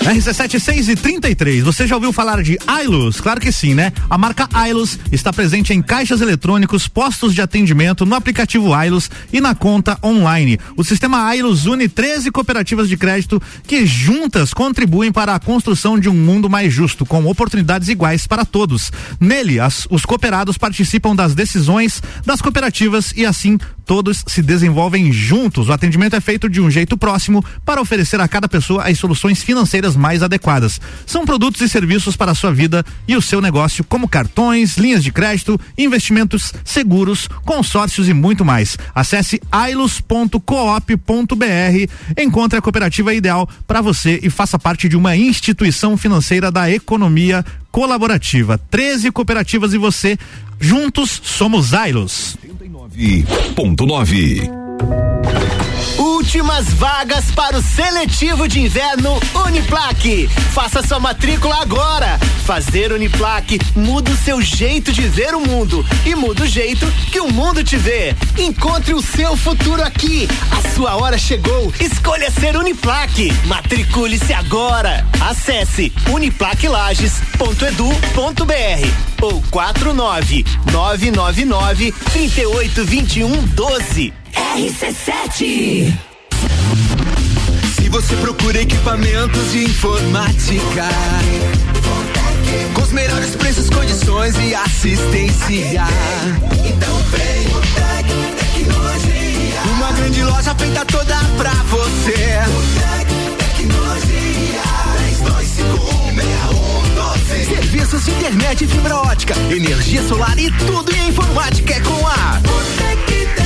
RC7 6 e 33. Você já ouviu falar de Ailus? Claro que sim, né? A marca Ailus está presente em caixas eletrônicos, postos de atendimento, no aplicativo Ailus e na conta online. O sistema Ailus une 13 cooperativas de crédito que juntas contribuem para a construção de um mundo mais justo, com oportunidades iguais para todos. Nele, as, os cooperados participam das decisões das cooperativas e assim todos se desenvolvem juntos. O atendimento é feito de um jeito próximo para oferecer a cada pessoa as soluções financeiras mais adequadas. São produtos e serviços para a sua vida e o seu negócio, como cartões, linhas de crédito, investimentos, seguros, consórcios e muito mais. Acesse ailos.coop.br, encontre a cooperativa ideal para você e faça parte de uma instituição financeira da economia colaborativa. 13 cooperativas e você, juntos somos Ailos. 89.9 Últimas vagas para o seletivo de inverno Uniplaque. Faça sua matrícula agora. Fazer Uniplaque muda o seu jeito de ver o mundo e muda o jeito que o mundo te vê. Encontre o seu futuro aqui. A sua hora chegou. Escolha ser Uniplaque. Matricule-se agora. Acesse uniplaquelages.edu.br ou 49 999 3821 12. RC7 Se você procura equipamentos de informática com os melhores preços, condições e assistência. Então vem o Tec Tecnologia. Uma grande loja feita toda pra você. Tec Tecnologia. 32516112. Serviços de internet, fibra ótica, energia solar e tudo em informática é com a Botec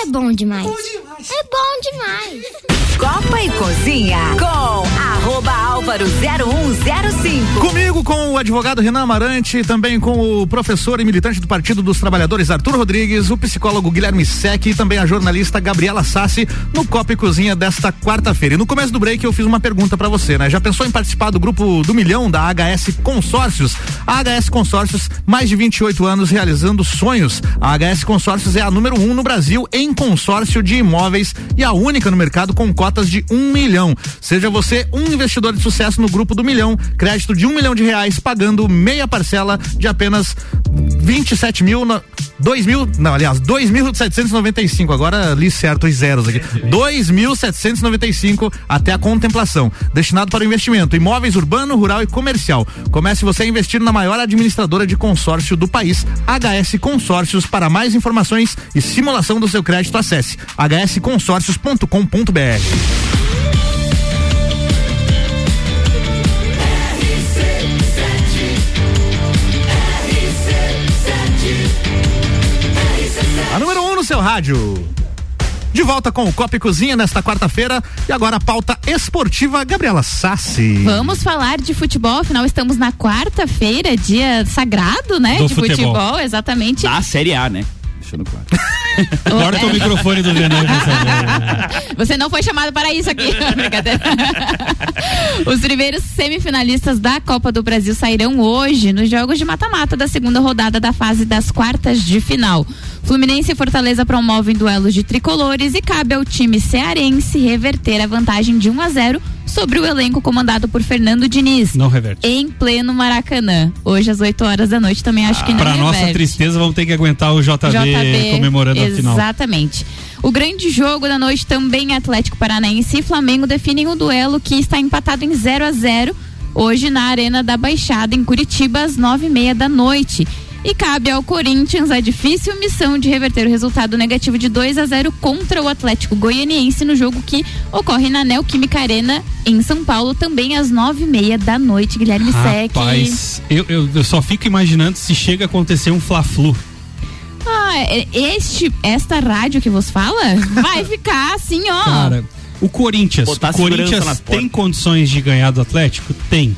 É bom demais. É bom demais. É bom demais. Copa e Cozinha com arroba álvaro 0105. Comigo, com o advogado Renan Amarante, também com o professor e militante do Partido dos Trabalhadores Arthur Rodrigues, o psicólogo Guilherme Sec e também a jornalista Gabriela Sassi no Copa e Cozinha desta quarta-feira. E no começo do break eu fiz uma pergunta para você, né? Já pensou em participar do grupo do milhão da HS Consórcios? A HS Consórcios, mais de 28 anos realizando sonhos. A HS Consórcios é a número um no Brasil em consórcio de imóveis e a única no mercado com cotas de um milhão. Seja você um investidor de sucesso no grupo do milhão, crédito de um milhão de reais, pagando meia parcela de apenas 27 mil, na, 2 mil, não, aliás, 2.795. Agora li certo os zeros aqui. 2.795 até a contemplação. Destinado para o investimento, imóveis urbano, rural e comercial. Comece você a investir na maior administradora de consórcio do país, HS Consórcios. Para mais informações e simulação do seu crédito, acesse hsconsórcios.com.br. seu rádio. De volta com o Copa e Cozinha nesta quarta-feira e agora a pauta esportiva Gabriela Sassi. Vamos falar de futebol, afinal estamos na quarta-feira, dia sagrado, né? Do de futebol. futebol, exatamente. Da Série A, né? Deixando claro. (laughs) Corta o microfone do Renan. (laughs) Você não foi chamado para isso aqui. (laughs) Brincadeira. Os primeiros semifinalistas da Copa do Brasil sairão hoje nos jogos de mata-mata da segunda rodada da fase das quartas de final. Fluminense e Fortaleza promovem duelos de tricolores e cabe ao time cearense reverter a vantagem de 1 a 0 sobre o elenco comandado por Fernando Diniz. Não reverte. Em pleno Maracanã. Hoje às 8 horas da noite também acho que não Pra nossa reverte. tristeza, vamos ter que aguentar o JB, comemorando a final. Exatamente. O grande jogo da noite também é Atlético Paranaense e Flamengo definem o duelo que está empatado em 0 a 0 hoje na Arena da Baixada, em Curitiba, às nove e meia da noite. E cabe ao Corinthians a difícil missão de reverter o resultado negativo de 2 a 0 contra o Atlético Goianiense no jogo que ocorre na Neoquímica Arena em São Paulo, também às nove e meia da noite. Guilherme Sec. Rapaz, eu, eu, eu só fico imaginando se chega a acontecer um Fla-Flu. Ah, é- este, esta rádio que vos fala (laughs) vai ficar assim, ó. Cara, o Corinthians, Botar o Corinthians tem condições de ganhar do Atlético? Tem.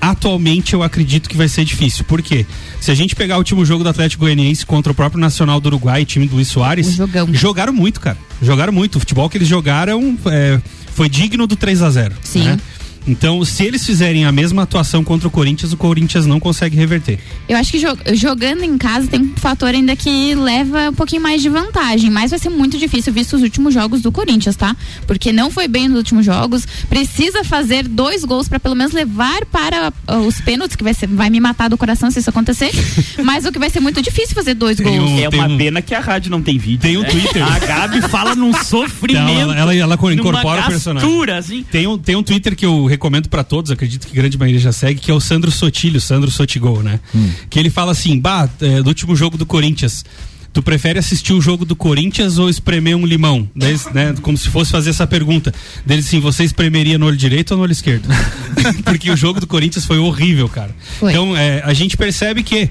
Atualmente eu acredito que vai ser difícil. Por quê? Se a gente pegar o último jogo do Atlético Goianiense contra o próprio Nacional do Uruguai, time do Luiz Soares, jogaram muito, cara. Jogaram muito. O futebol que eles jogaram é, foi digno do 3 a 0 Sim. né? Então, se eles fizerem a mesma atuação contra o Corinthians, o Corinthians não consegue reverter. Eu acho que jo- jogando em casa tem um fator ainda que leva um pouquinho mais de vantagem, mas vai ser muito difícil visto os últimos jogos do Corinthians, tá? Porque não foi bem nos últimos jogos, precisa fazer dois gols para pelo menos levar para ah, os pênaltis, que vai, ser, vai me matar do coração se isso acontecer, (laughs) mas o que vai ser muito difícil fazer dois gols. é uma pena que a rádio não tem vídeo. Tem um né? Twitter. A Gabi fala num sofrimento. Ela, ela, ela incorpora o personagem. gastura, assim. Tem um, tem um Twitter que eu recomendo pra todos, acredito que grande maioria já segue, que é o Sandro Sotilho, Sandro Sotigol, né? Que ele fala assim: bah, é, do último jogo do Corinthians. Tu prefere assistir o jogo do Corinthians ou espremer um limão? Daí, né, como se fosse fazer essa pergunta. Dele assim, você espremeria no olho direito ou no olho esquerdo? (laughs) Porque o jogo do Corinthians foi horrível, cara. Foi. Então, é, a gente percebe que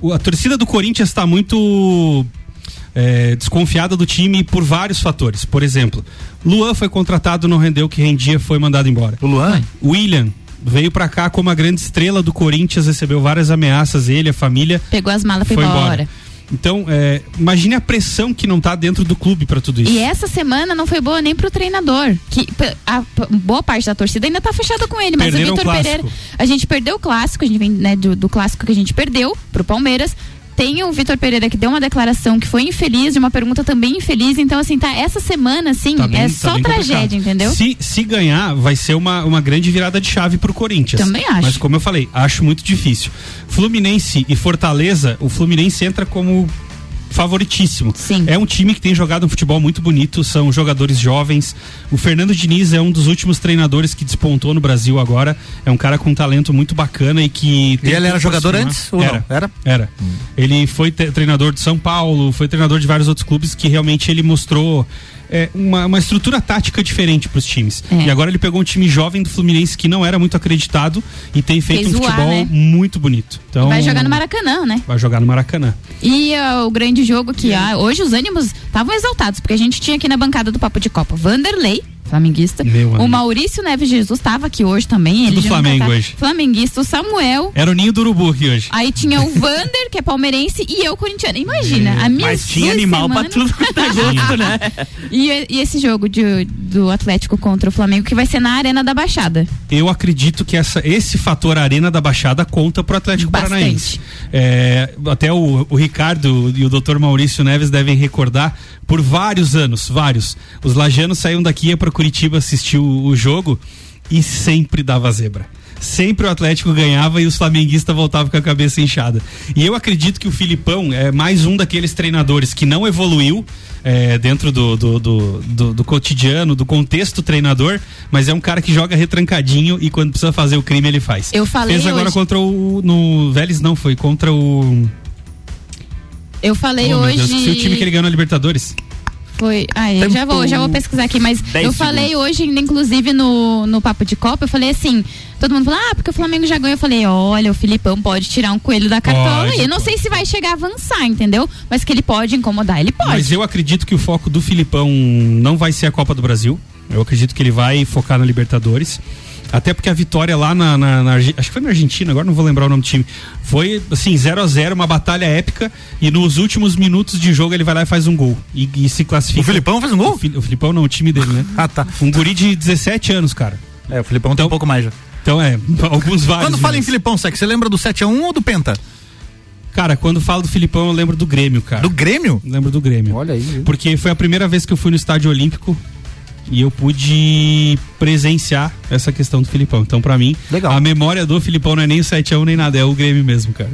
o- a torcida do Corinthians está muito é, desconfiada do time por vários fatores. Por exemplo, Luan foi contratado, não rendeu o que rendia, foi mandado embora. O Luan? William veio pra cá como a grande estrela do Corinthians, recebeu várias ameaças, ele, a família. Pegou as malas e foi Foi embora. embora. Então, é, imagine a pressão que não tá dentro do clube pra tudo isso. E essa semana não foi boa nem pro treinador. Que a boa parte da torcida ainda tá fechada com ele, mas Perderam o o Vitor clássico. Pereira. A gente perdeu o clássico, a gente vem né, do, do clássico que a gente perdeu pro Palmeiras. Tem o Vitor Pereira que deu uma declaração que foi infeliz, de uma pergunta também infeliz. Então, assim, tá, essa semana, assim, Tá bem- é tá só tragédia, entendeu? Se, se ganhar, vai ser uma, uma grande virada de chave pro Corinthians. Também acho. Mas como eu falei, acho muito difícil. Fluminense e Fortaleza, o Fluminense entra como favoritíssimo. Sim. É um time que tem jogado um futebol muito bonito, são jogadores jovens. O Fernando Diniz é um dos últimos treinadores que despontou no Brasil agora. É um cara com um talento muito bacana e que. E ele era jogador antes ou firmar. não? Era. Era. Ele foi treinador de São Paulo, foi treinador de vários outros clubes que realmente ele mostrou é, uma, uma estrutura tática diferente para os times. É. E agora ele pegou um time jovem do Fluminense que não era muito acreditado e tem feito Fez um futebol né? muito bonito. Então, Vai jogar no Maracanã, né? Vai jogar no Maracanã. E ah, o grande jogo que ah, hoje os ânimos estavam exaltados, porque a gente tinha aqui na bancada do Papo de Copa Vanderlei, flamenguista. Meu amigo. o Maurício Neves Jesus estava aqui hoje também. Ele Tudo já não Flamengo tá- hoje. Flamenguista, o Samuel. Era o ninho do urubu aqui hoje. Aí tinha o Vander, que é palmeirense, e eu corintiana. Imagina, a minha Mas tinha animal pra tudo tá gosto, (laughs) né? E, e esse jogo de- do Atlético contra o Flamengo, que vai ser na Arena da Baixada. Eu acredito que essa, esse fator Arena da Baixada conta pro Atlético Bastante. Paranaense. É, até o, o Ricardo e o Dr. Maurício Neves devem recordar, por vários anos, vários, os lajanos saíam daqui ia para Curitiba assistir o, jogo e sempre dava zebra. Sempre o Atlético ganhava e os flamenguistas voltavam com a cabeça inchada. E eu acredito que o Filipão é mais um daqueles treinadores que não evoluiu é, dentro do, do, do, do- do cotidiano, do contexto treinador, mas é um cara que joga retrancadinho e quando precisa fazer o crime ele faz. Eu falei Fez agora hoje- contra o. No Vélez não, foi contra o. Eu falei Oh, hoje. Deus, o time que ele ganhou na Libertadores. Foi. Ah, eu já vou, já vou pesquisar aqui, mas eu falei hoje, inclusive, no, no Papo de Copa, eu falei assim, todo mundo falou, ah, porque o Flamengo já ganhou. Eu falei, olha, o Filipão pode tirar um coelho da cartola. Pode, e eu não sei se vai chegar a avançar, entendeu? Mas que ele pode incomodar, ele pode. Mas eu acredito que o foco do Filipão não vai ser a Copa do Brasil. Eu acredito que ele vai focar na Libertadores. Até porque a vitória lá na, na- na acho que foi na Argentina, agora não vou lembrar o nome do time. Foi assim, 0 a 0 uma batalha épica. E nos últimos minutos de jogo ele vai lá e faz um gol. E, e se classifica. O Filipão faz um gol? O, Fi- o Filipão não, o time dele, né? (laughs) ah, tá. Um guri de 17 anos, cara. É, o Filipão tem um pouco mais já. Então é, (laughs) alguns vários. Quando fala em minutos. Filipão, Sec, você lembra do 7x1 ou do Penta? Cara, quando falo do Filipão, eu lembro do Grêmio, cara. Do Grêmio? Lembro do Grêmio. Olha aí. Porque foi a primeira vez que eu fui no estádio olímpico e eu pude presenciar essa questão do Filipão. Então, pra mim, Legal. a memória do Filipão não é nem o 7x1 nem nada, é o Grêmio mesmo, cara.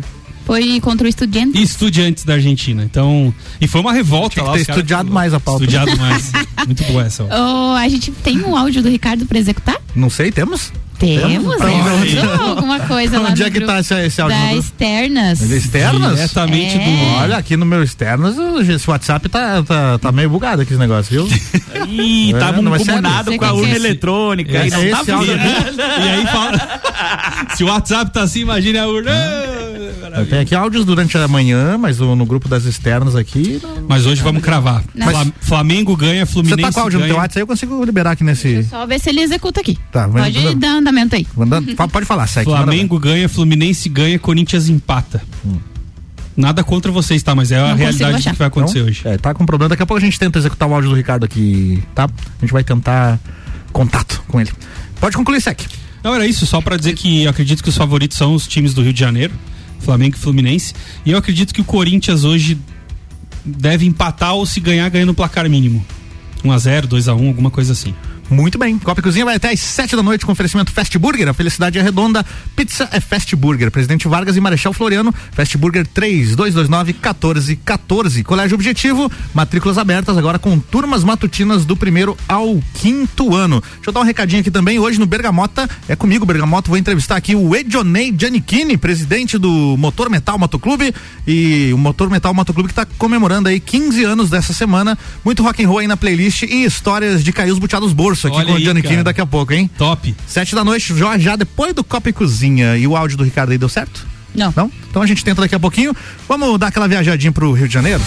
Foi contra o Estudiantes. E estudiantes da Argentina. Então, e foi uma revolta Tinha que lá. ter estudado mais a pauta. Estudado mais. (laughs) Muito boa essa. Oh, a gente tem um áudio do Ricardo pra executar? Não sei, temos? Temos, mandou alguma coisa (laughs) lá Onde no é que grupo tá esse, esse áudio? Da? Externas. É externas? Diretamente É. do. Olha, aqui no meu externas, o- esse WhatsApp tá, tá, tá meio bugado aqui esse negócio, viu? (laughs) Ih, É, tá não, mas comunado sério? com a urna é esse- eletrônica. É e não tá esse áudio funcionando. E aí fala. Se o WhatsApp tá assim, imagine a urna. Tem aqui áudios durante a manhã, mas o- no grupo das externas aqui. não- Mas hoje vamos cravar. Fla- Flamengo ganha, Você Fluminense tá com áudio no ganha. teu WhatsApp aí, eu consigo liberar aqui nesse. Só ver se ele executa aqui. Tá, Pode vai- dar andamento aí. Mandando, pode falar, segue. Flamengo ganha, Fluminense ganha, Corinthians empata. Nada contra vocês, tá? Mas é a Não realidade que vai acontecer Não? hoje. É, tá com problema. Daqui a pouco a gente tenta executar o áudio do Ricardo aqui, tá? A gente vai tentar contato com ele. Pode concluir, Sec. Não, era isso, só pra dizer que eu acredito que os favoritos são os times do Rio de Janeiro, Flamengo e Fluminense. E eu acredito que o Corinthians hoje deve empatar ou se ganhar, ganha no placar mínimo. 1x0, 2x1, alguma coisa assim. Muito bem. Copa Cozinha vai até às 7 da noite com oferecimento Fast Burger. A felicidade é redonda. Pizza é Fast Burger. Presidente Vargas e Marechal Floriano. Fast Burger 3229-1414. Colégio Objetivo. Matrículas abertas agora com turmas matutinas do primeiro ao quinto ano. Deixa eu dar um recadinho aqui também. Hoje no Bergamota, é comigo, Bergamota. Vou entrevistar aqui o Edionei Giannichini, presidente do Motor Metal Motoclube. E o Motor Metal Motoclube que está comemorando aí 15 anos dessa semana. Muito rock and roll aí na playlist e histórias de cair os buteados bolso aqui Olha com o aí, Giannichini cara. daqui a pouco, hein? Top. Sete da noite, já, já depois do Copa e Cozinha. E o áudio do Ricardo aí deu certo? Não. Não? Então a gente tenta daqui a pouquinho. Vamos dar aquela viajadinha pro Rio de Janeiro?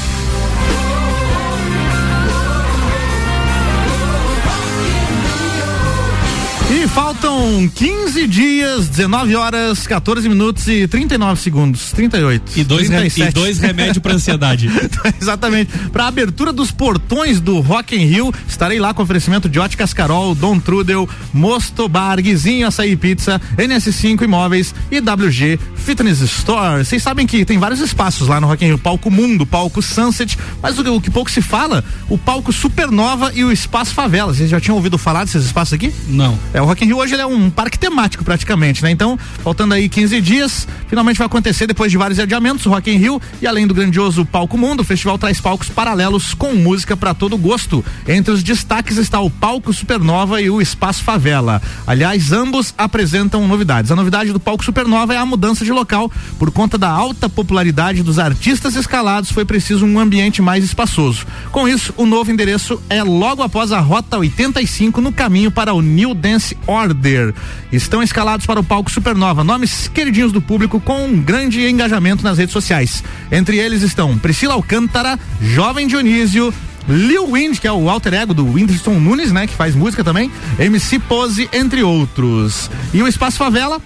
E faltam 15 dias, 19 horas, 14 minutos e 39 segundos. 38. E dois, re- 37. e dois remédios pra ansiedade. (laughs) Exatamente. Para abertura dos portões do Rock in Rio, estarei lá com oferecimento de Óticas Carol, Dom Trudel, Mosto Bar, Guizinho Açaí Pizza, NS5 Imóveis e WG Fitness Store. Vocês sabem que tem vários espaços lá no Rock in Rio, palco Mundo, palco Sunset, mas o, o que pouco se fala, o palco Supernova e o Espaço Favela. Vocês já tinham ouvido falar desses espaços aqui? Não. É, o Rock in Rio hoje ele é um parque temático praticamente, né? Então, faltando aí 15 dias, finalmente vai acontecer depois de vários adiamentos o Rock in Rio e além do grandioso Palco Mundo, o festival traz palcos paralelos com música para todo gosto. Entre os destaques está o Palco Supernova e o Espaço Favela. Aliás, ambos apresentam novidades. A novidade do Palco Supernova é a mudança de local. Por conta da alta popularidade dos artistas escalados, foi preciso um ambiente mais espaçoso. Com isso, o novo endereço é logo após a Rota 85 no caminho para o New Dance Estão escalados para o palco Supernova nomes queridinhos do público com um grande engajamento nas redes sociais. Entre eles estão Priscila Alcântara, Jovem Dionísio, Lil Wind, que é o alter ego do Whindersson Nunes, né? Que faz música também, MC Pose, entre outros. E o Espaço Favela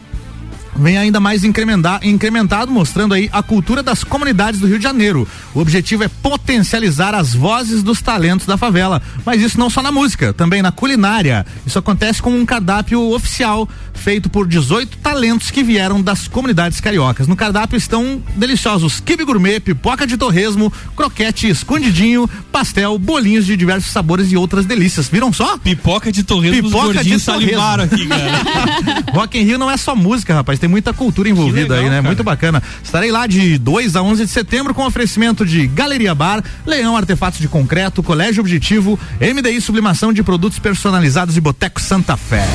vem ainda mais incrementado, mostrando aí a cultura das comunidades do Rio de Janeiro. O objetivo é potencializar as vozes dos talentos da favela, mas isso não só na música, também na culinária. Isso acontece com um cardápio oficial feito por 18 talentos que vieram das comunidades cariocas. No cardápio estão deliciosos quibe gourmet, pipoca de torresmo, croquete escondidinho, pastel, bolinhos de diversos sabores e outras delícias. Viram só? Pipoca de torresmo, Pipoca de torresmo. aqui, cara. (laughs) Rock in Rio não é só música, rapaz, tem muita cultura envolvida legal, aí, né? cara. Muito bacana. Estarei lá de 2 a 11 de setembro com oferecimento de Galeria Bar, Leão Artefatos de Concreto, Colégio Objetivo, MDI Sublimação de Produtos Personalizados e Boteco Santa Fé.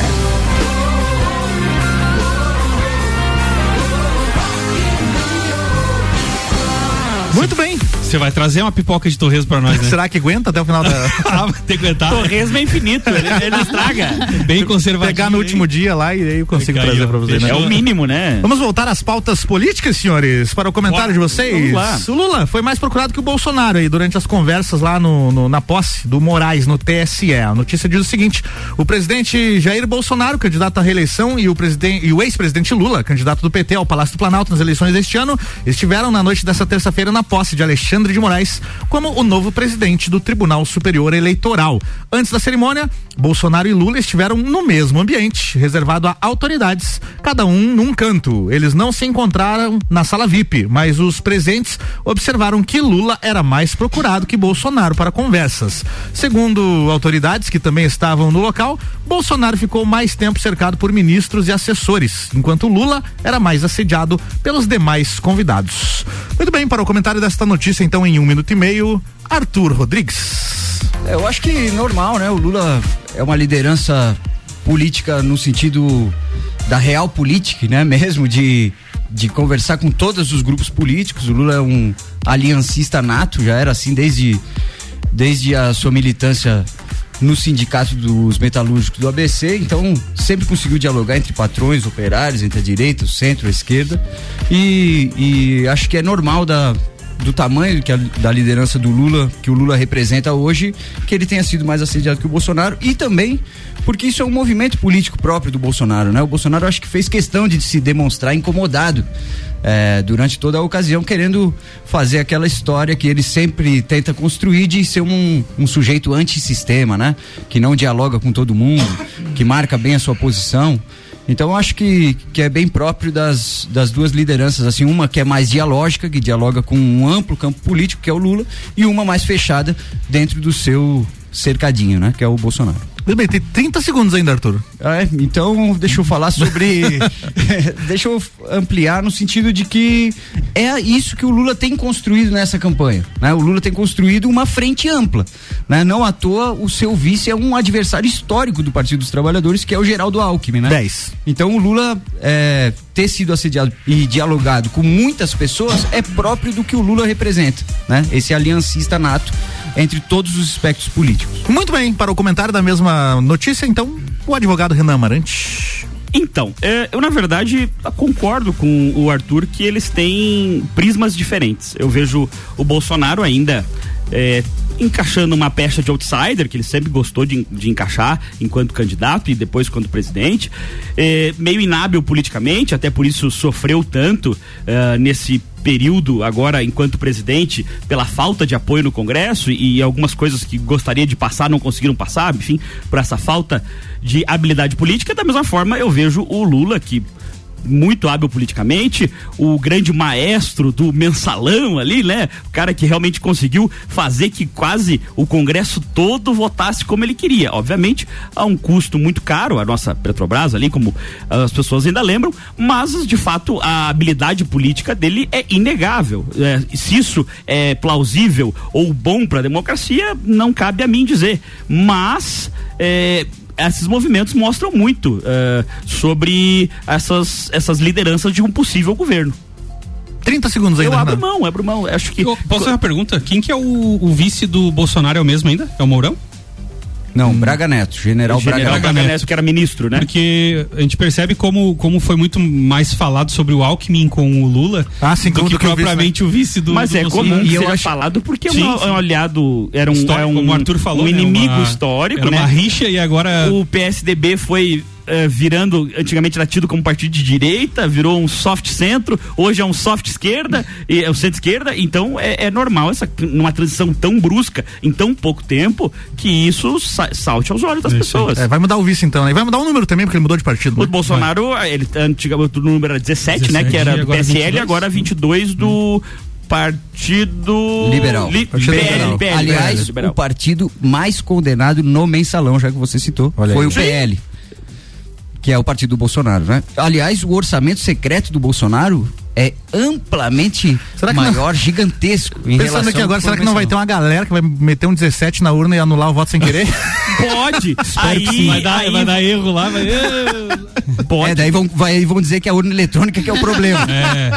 Muito bem. Você vai trazer uma pipoca de torresmo pra nós, né? Será que aguenta até o final da. (laughs) ah, vai ter que aguentar. Torresmo é infinito, ele, ele estraga. Bem conservadinho. Pegar no hein? último dia lá e aí eu consigo trazer pra você, né? É o mínimo, né? Vamos voltar às pautas políticas, senhores, para o comentário de vocês. Vamos lá. O Lula foi mais procurado que o Bolsonaro aí durante as conversas lá no, no- na posse do Moraes no TSE. A notícia diz o seguinte: o presidente Jair Bolsonaro, candidato à reeleição, e o presidente e o ex-presidente Lula, candidato do PT ao Palácio do Planalto nas eleições deste ano, estiveram na noite dessa terça-feira na posse de Alexandre Alexandre de Moraes como o novo presidente do Tribunal Superior Eleitoral. Antes da cerimônia, Bolsonaro e Lula estiveram no mesmo ambiente, reservado a autoridades, cada um num canto. Eles não se encontraram na sala VIP, mas os presentes observaram que Lula era mais procurado que Bolsonaro para conversas. Segundo autoridades que também estavam no local, Bolsonaro ficou mais tempo cercado por ministros e assessores, enquanto Lula era mais assediado pelos demais convidados. Muito bem, para o comentário desta notícia, então, em um minuto e meio, Arthur Rodrigues. É, Eu acho que normal, né? O Lula é uma liderança política no sentido da real política, né? (laughs) Mesmo de, de conversar com todos os grupos políticos. O Lula é um aliancista nato, já era assim desde, desde a sua militância no sindicato dos metalúrgicos do ABC, então sempre conseguiu dialogar entre patrões, operários, entre a direita, o centro, a esquerda. E, e acho que é normal da, do tamanho que a, da liderança do Lula, que o Lula representa hoje, que ele tenha sido mais assediado que o Bolsonaro e também porque isso é um movimento político próprio do Bolsonaro, né? O Bolsonaro acho que fez questão de se demonstrar incomodado eh, durante toda a ocasião, querendo fazer aquela história que ele sempre tenta construir de ser um, um sujeito antissistema, né? Que não dialoga com todo mundo, que marca bem a sua posição. Então eu acho que, que é bem próprio das, das duas lideranças, assim, uma que é mais dialógica, que dialoga com um amplo campo político, que é o Lula, e uma mais fechada dentro do seu cercadinho, né? Que é o Bolsonaro. Bem, tem 30 segundos ainda, Arthur. É, então deixa eu falar sobre. (laughs) deixa eu ampliar no sentido de que é isso que o Lula tem construído nessa campanha. Né? O Lula tem construído uma frente ampla. Né? Não à toa, o seu vice é um adversário histórico do Partido dos Trabalhadores, que é o Geraldo Alckmin, né? 10. Então o Lula é, ter sido assediado e dialogado com muitas pessoas é próprio do que o Lula representa, né? Esse aliancista nato entre todos os espectros políticos. Muito bem, para o comentário da mesma notícia, então, o advogado Renan Amarante. Então, é, eu na verdade concordo com o Arthur que eles têm prismas diferentes. Eu vejo o Bolsonaro ainda é, encaixando uma pecha de outsider, que ele sempre gostou de, de encaixar enquanto candidato e depois quando presidente, é, meio inábil politicamente, até por isso sofreu tanto é, nesse período agora enquanto presidente pela falta de apoio no Congresso e algumas coisas que gostaria de passar não conseguiram passar, enfim, por essa falta de habilidade política. Da mesma forma, eu vejo o Lula que muito hábil politicamente, o grande maestro do mensalão ali, né? O cara que realmente conseguiu fazer que quase o Congresso todo votasse como ele queria. Obviamente, a um custo muito caro, a nossa Petrobras ali, como as pessoas ainda lembram, mas de fato a habilidade política dele é inegável. É, se isso é plausível ou bom para a democracia, não cabe a mim dizer. Mas. É, esses movimentos mostram muito eh, sobre essas, essas lideranças de um possível governo. 30 segundos ainda. Eu abro Renan. mão, abro mão. Acho que. Eu posso fazer uma pergunta? Quem que é o, o vice do Bolsonaro? É o mesmo ainda? É o Mourão? Não, Braga Neto, General, General Braga, Braga Neto, que era ministro, né? Porque a gente percebe como, como foi muito mais falado sobre o Alckmin com o Lula Ah, sim, do como que do que o vice, propriamente o vice do Mas do é comum que E eu seja acho- falado porque Sim, é um, sim. é um aliado, era um, Histórico, é um, como o Arthur falou, um né, inimigo uma- histórico, era né? uma rixa e agora O PSDB foi eh, virando, antigamente era tido como partido de direita, virou um soft centro, hoje é um soft esquerda, e é o centro-esquerda, então é, é normal essa numa transição tão brusca em tão pouco tempo que isso sa- salte aos olhos das pessoas. É, vai mudar o vice então, né? E vai mudar o número também, porque ele mudou de partido. O né? Bolsonaro, ele antigamente o número era 17, né? 17, Que era do agora PSL, 22. agora 22 do Partido Liberal. Li, Partido PL, Liberal. PL, Aliás, Liberal. o partido mais condenado no mensalão, já que você citou, Olha foi aí. o PL. Que é o partido do Bolsonaro, né? Aliás, o orçamento secreto do Bolsonaro é amplamente Será que não- maior, gigantesco. Em Pensando aqui agora, será que não vai ter uma galera que vai meter um 17 na urna e anular o voto sem querer? (laughs) Pode. aí, vai, dar, aí vai dar erro lá, vai. (laughs) pode. É, daí vão, vai, vão dizer que é a urna eletrônica que é o problema. É.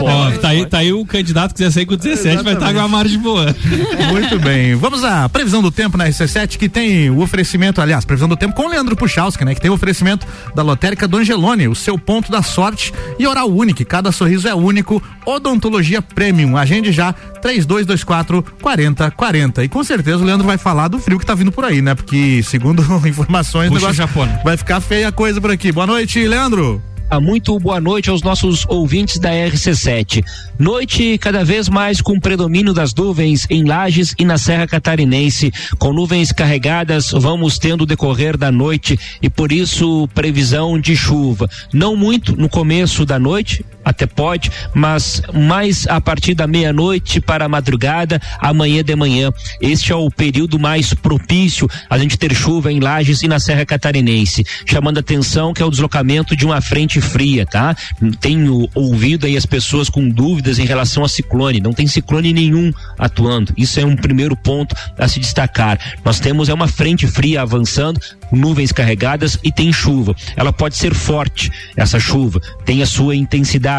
Ó, tá, aí, tá aí o candidato que quiser sair com 17, vai estar com uma margem boa. (laughs) Muito bem. Vamos à previsão do tempo na RC7, que tem o oferecimento, aliás, previsão do tempo com o Leandro Puchalski, né? Que tem o oferecimento da Lotérica do Angelone, o seu ponto da sorte e oral único. Cada sorriso é único. Odontologia Premium. Agende já 3224 4040. E com certeza o Leandro vai falar do frio que tá vindo por aí, né? Porque, segundo (laughs) informações, o Puxa negócio Japona. vai ficar feia a coisa por aqui. Boa noite, Leandro. Muito boa noite aos nossos ouvintes da RC7. Noite cada vez mais com predomínio das nuvens em Lages e na Serra Catarinense. Com nuvens carregadas, vamos tendo o decorrer da noite e por isso previsão de chuva. Não muito no começo da noite, até pode, mas mais a partir da meia-noite para a madrugada, amanhã de manhã. Este é o período mais propício a gente ter chuva em Lages e na Serra Catarinense. Chamando atenção que é o deslocamento de uma frente fria, tá? Tenho ouvido aí as pessoas com dúvidas em relação a ciclone. Não tem ciclone nenhum atuando. Isso é um primeiro ponto a se destacar. Nós temos é uma frente fria avançando, nuvens carregadas e tem chuva. Ela pode ser forte, essa chuva, tem a sua intensidade,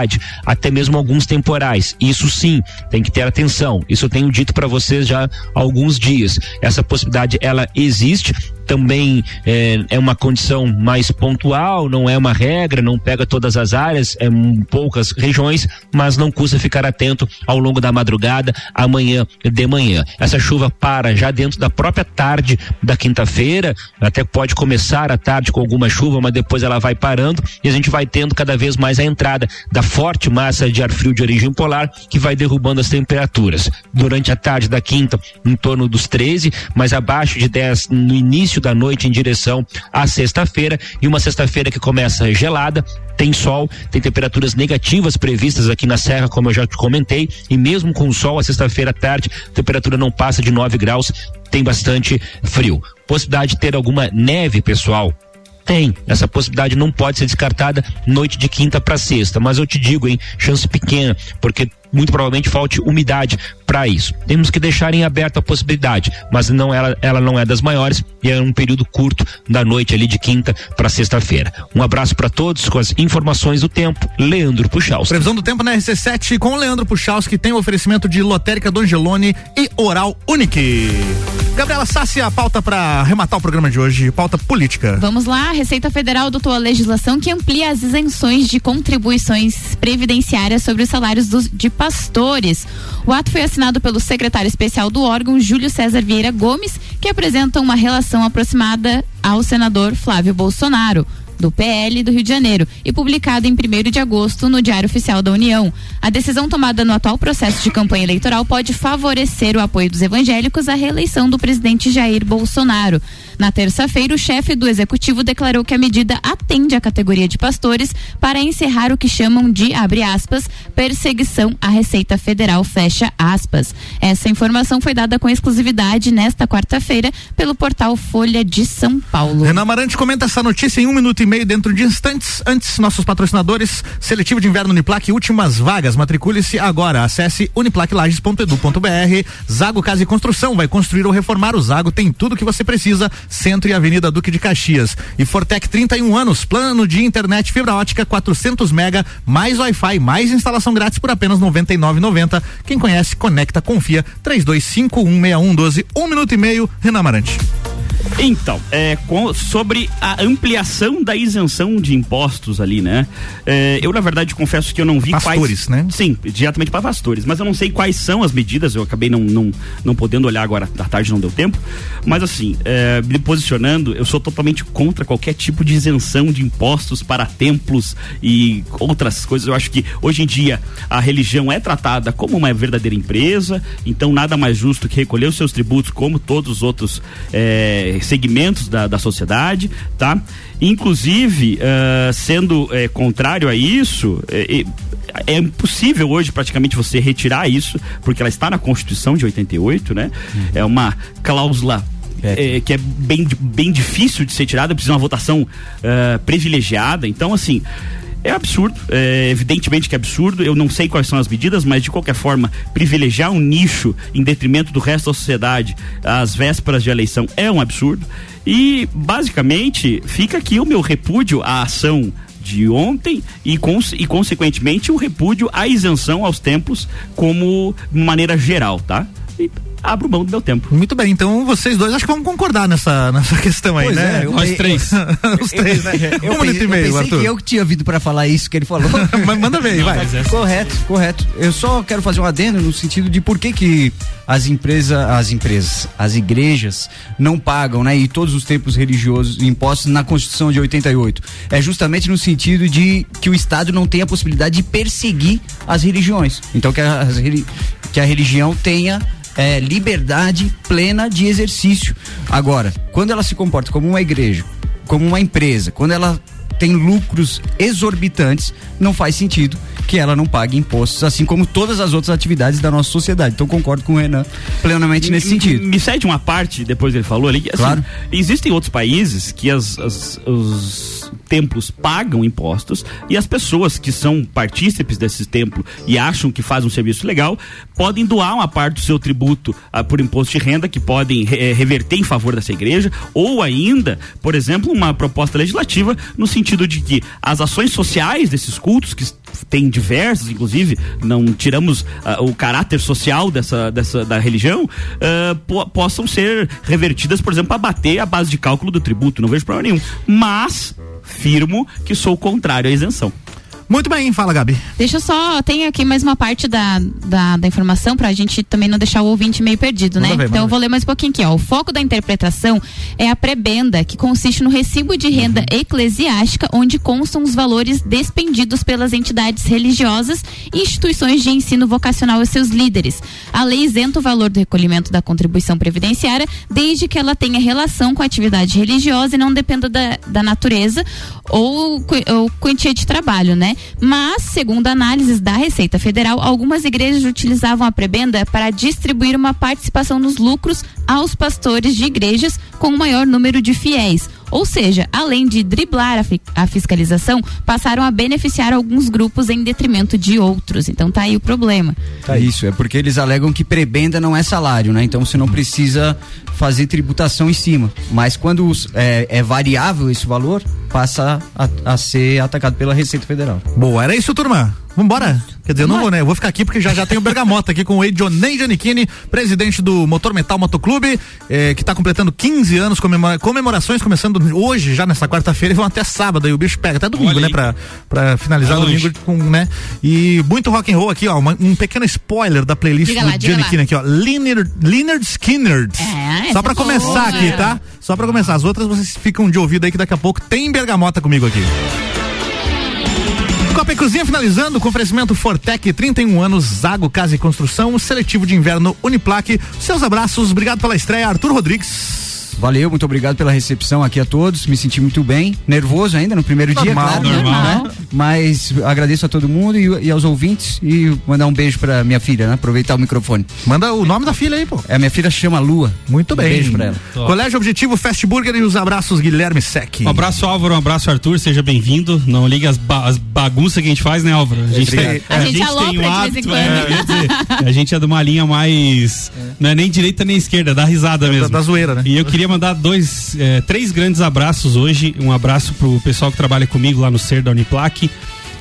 até mesmo alguns temporais. Isso sim, tem que ter atenção. Isso eu tenho dito para vocês já há alguns dias. Essa possibilidade ela existe, também é, é, uma condição mais pontual, não é uma regra, não pega todas as áreas, é um, poucas regiões, mas não custa ficar atento ao longo da madrugada, amanhã de manhã. Essa chuva para já dentro da própria tarde da quinta-feira, até pode começar a tarde com alguma chuva, mas depois ela vai parando e a gente vai tendo cada vez mais a entrada da forte massa de ar frio de origem polar que vai derrubando as temperaturas. Durante a tarde da quinta, em torno dos 13, mas abaixo de 10 no início início da noite em direção à sexta-feira e uma sexta-feira que começa gelada, tem sol, tem temperaturas negativas previstas aqui na Serra, como eu já comentei, e mesmo com o sol, a sexta-feira à tarde, a temperatura não passa de 9 graus, tem bastante frio. Possibilidade de ter alguma neve, pessoal, tem. Essa possibilidade não pode ser descartada noite de quinta para sexta. Mas eu te digo, hein, chance pequena, porque muito provavelmente falte umidade para isso. Temos que deixar em aberto a possibilidade, mas não ela, ela não é das maiores e é um período curto da noite ali de quinta para sexta-feira. Um abraço para todos com as informações do tempo. Leandro Puchalski. Previsão do tempo na RC7 com o Leandro Puchalski tem o oferecimento de lotérica do Angelone e Oral Unique. Gabriela Sassi, a pauta para arrematar o programa de hoje, pauta política. Vamos lá, a Receita Federal adotou a legislação que amplia as isenções de contribuições previdenciárias sobre os salários dos, de pastores. O ato foi assinado pelo secretário especial do órgão, Júlio César Vieira Gomes, que apresenta uma relação aproximada ao senador Flávio Bolsonaro do PL do Rio de Janeiro e publicado em 1 de agosto no Diário Oficial da União. A decisão tomada no atual processo de campanha eleitoral pode favorecer o apoio dos evangélicos à reeleição do presidente Jair Bolsonaro. Na terça-feira, o chefe do executivo declarou que a medida atende à categoria de pastores para encerrar o que chamam de, abre aspas, perseguição à Receita Federal, fecha aspas. Essa informação foi dada com exclusividade nesta quarta-feira pelo portal Folha de São Paulo. Renan Amarante comenta essa notícia em um minuto e meio dentro de instantes. Antes, nossos patrocinadores, seletivo de inverno Uniplac, últimas vagas. Matricule-se agora. Acesse uniplaclages.edu.br. Zago Casa e Construção vai construir ou reformar. O Zago tem tudo que você precisa. Centro e Avenida Duque de Caxias. E Fortec 31 anos, plano de internet fibra ótica 400 mega, mais Wi-Fi, mais instalação grátis por apenas 99,90. Quem conhece, conecta, confia. 32516112, um minuto e meio. Renan Amarante. Então, é, com, sobre a ampliação da isenção de impostos ali, né? É, eu, na verdade, confesso que eu não vi pastores, quais. né? Sim, diretamente para pastores. Mas eu não sei quais são as medidas, eu acabei não, não, não podendo olhar agora, da tarde não deu tempo. Mas, assim, é, me posicionando, eu sou totalmente contra qualquer tipo de isenção de impostos para templos e outras coisas. Eu acho que hoje em dia a religião é tratada como uma verdadeira empresa, então nada mais justo que recolher os seus tributos como todos os outros. É, segmentos da, da sociedade, tá? Inclusive, uh, sendo é, contrário a isso, é, é, impossível hoje praticamente você retirar isso, porque ela está na Constituição de 88, né? Uhum. É uma cláusula. É, que é bem, bem difícil de ser tirada, precisa de uma votação uh, privilegiada. Então, assim, é absurdo, é, evidentemente que é absurdo. Eu não sei quais são as medidas, mas de qualquer forma, privilegiar um nicho em detrimento do resto da sociedade às vésperas de eleição é um absurdo. E, basicamente, fica aqui o meu repúdio à ação de ontem e, cons e consequentemente o repúdio à isenção aos templos como maneira geral, tá? E abro mão do meu tempo. Muito bem, então vocês dois acho que vão concordar nessa, nessa questão aí, Pois né? é, eu- Nós três. (laughs) Os três, né? Eu, um minuto e eu meio, pensei Arthur. que eu que tinha vindo pra falar isso que ele falou. (laughs) Mas manda ver aí, vai. é- Correto, correto. Eu só quero fazer um adendo no sentido de por que que as empresas, as empresas, as igrejas não pagam, né? E todos os templos religiosos impostos na Constituição de 88. É justamente no sentido de que o Estado não tem a possibilidade de perseguir as religiões. Então que a, as que a religião tenha é, liberdade plena de exercício. Agora, quando ela se comporta como uma igreja, como uma empresa, quando ela tem lucros exorbitantes, não faz sentido que ela não pague impostos, assim como todas as outras atividades da nossa sociedade. Então concordo com o Renan plenamente nesse Me- sentido. Me cede uma parte, depois ele falou ali. que, assim, Claro. Existem outros países que as, as- os templos pagam impostos e as pessoas que são partícipes desse templo e acham que fazem um serviço legal podem doar uma parte do seu tributo ah, por imposto de renda que podem eh, reverter em favor dessa igreja ou ainda, por exemplo, uma proposta legislativa no sentido de que as ações sociais desses cultos que tem diversos, inclusive, não tiramos ah, o caráter social dessa, dessa da religião, ah, po- possam ser revertidas, por exemplo, a bater a base de cálculo do tributo. Não vejo problema nenhum. Mas firmo que sou contrário à isenção. Muito bem, fala, Gabi. Deixa eu só, tem aqui mais uma parte da, da, da informação pra gente também não deixar o ouvinte meio perdido, né? Ver, então eu vou ler mais um pouquinho aqui, ó. O foco da interpretação é a prebenda, que consiste no recibo de renda Uhum. eclesiástica, onde constam os valores despendidos pelas entidades religiosas e instituições de ensino vocacional aos seus líderes. A lei isenta o valor do recolhimento da contribuição previdenciária, desde que ela tenha relação com a atividade religiosa e não dependa da, da natureza ou, ou quantia de trabalho, né? Mas, segundo análises da Receita Federal, algumas igrejas utilizavam a prebenda para distribuir uma participação nos lucros aos pastores de igrejas com o maior número de fiéis. Ou seja, além de driblar a, fi- a fiscalização, passaram a beneficiar alguns grupos em detrimento de outros. Então tá aí o problema. Tá isso, é porque eles alegam que prebenda não é salário, né? Então você não precisa fazer tributação em cima. Mas quando é, é variável esse valor, passa a, a ser atacado pela Receita Federal. Boa, era isso, turma. Vambora? Quer dizer, eu não vou, né? Eu vou ficar aqui porque já já tem o Bergamota aqui com o Edionei Giannichini, presidente do Motor Metal Motoclube, eh, que está completando 15 anos, comemora- comemorações começando hoje, já nessa quarta-feira, e vão até sábado, e o bicho pega até domingo, Olha né? aí. Pra, pra finalizar Tá domingo com, né? E muito rock and roll aqui, ó, uma- um pequeno spoiler da playlist Diga do Giannichini aqui, ó, Leonard, Leonard Skinner. É, Só essa pra é boa. começar aqui, tá? Só pra começar. As outras vocês ficam de ouvido aí que daqui a pouco tem Bergamota comigo aqui. Copa e Cozinha finalizando com oferecimento Fortec, 31 anos, Zago Casa e Construção, seletivo de inverno Uniplaque. Seus abraços, obrigado pela estreia, Arthur Rodrigues. Valeu, muito obrigado pela recepção aqui a todos. Me senti muito bem. Nervoso ainda no primeiro dia, Normal, claro. normal. né? Mas agradeço a todo mundo e, e aos ouvintes e mandar um beijo pra minha filha, né? Aproveitar o microfone. Manda o nome da filha aí, pô. É, minha filha chama Lua. Muito Um bem. beijo pra ela. Top. Colégio Objetivo Fast Burger e os abraços Guilherme Sec. Um abraço, Álvaro. Um abraço, Arthur. Seja bem-vindo. Não ligue as, ba as bagunças que a gente faz, né, Álvaro? A gente, Obrigado. A gente alopra de vez em quando. é, dizer, a gente é de uma linha mais. (laughs) Não é nem direita nem esquerda, dá risada mesmo. da zoeira, né? E eu queria mandar dois, eh, três grandes abraços hoje. Um abraço pro pessoal que trabalha comigo lá no Ser da Uniplaque.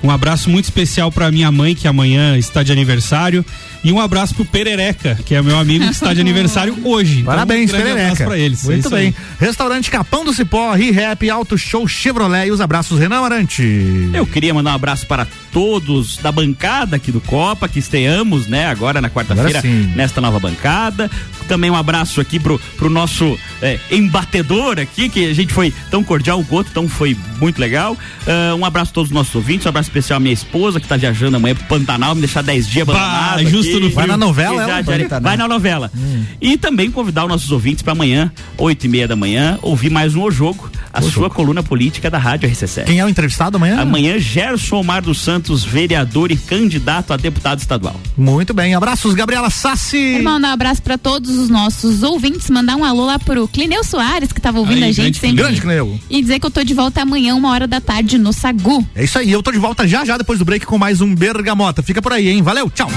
Um abraço muito especial pra minha mãe, que amanhã está de aniversário. E um abraço pro Perereca, que é meu amigo que está de aniversário hoje. Então, Parabéns, um grande Perereca. abraço pra eles. É Muito aí. bem. Restaurante Capão do Cipó, ReHap, Auto Show Chevrolet e os abraços Renan Arante. Eu queria mandar um abraço para todos da bancada aqui do Copa, que estreamos, né, agora na quarta-feira, nesta nova bancada. Também um abraço aqui pro, pro nosso é, embatedor aqui, que a gente foi tão cordial um o outro, então foi muito legal. Ah, um abraço a todos os nossos ouvintes, um abraço especial à minha esposa, que tá viajando amanhã pro Pantanal, me deixar 10 dias Bah, abandonado. justo frio. Vai na novela, Pantanal. vai na novela. E também convidar os nossos ouvintes para amanhã, 8 e meia da manhã, ouvir mais um O Jogo, a sua coluna política da Rádio RC7. Quem é o entrevistado amanhã? Amanhã, Gerson Omar dos Santos, vereador e candidato a deputado estadual. Muito bem. Abraços, Gabriela Sassi. Quero mandar um abraço pra todos os nossos ouvintes, mandar um alô lá pro Clineu Soares, que tava ouvindo Aí, a gente grande sempre. Grande Cleo. E dizer que eu tô de volta amanhã, uma hora da tarde, no Sagu. É isso aí. Eu tô de volta já já depois do break com mais um Bergamota. Fica por aí, hein? Valeu, tchau.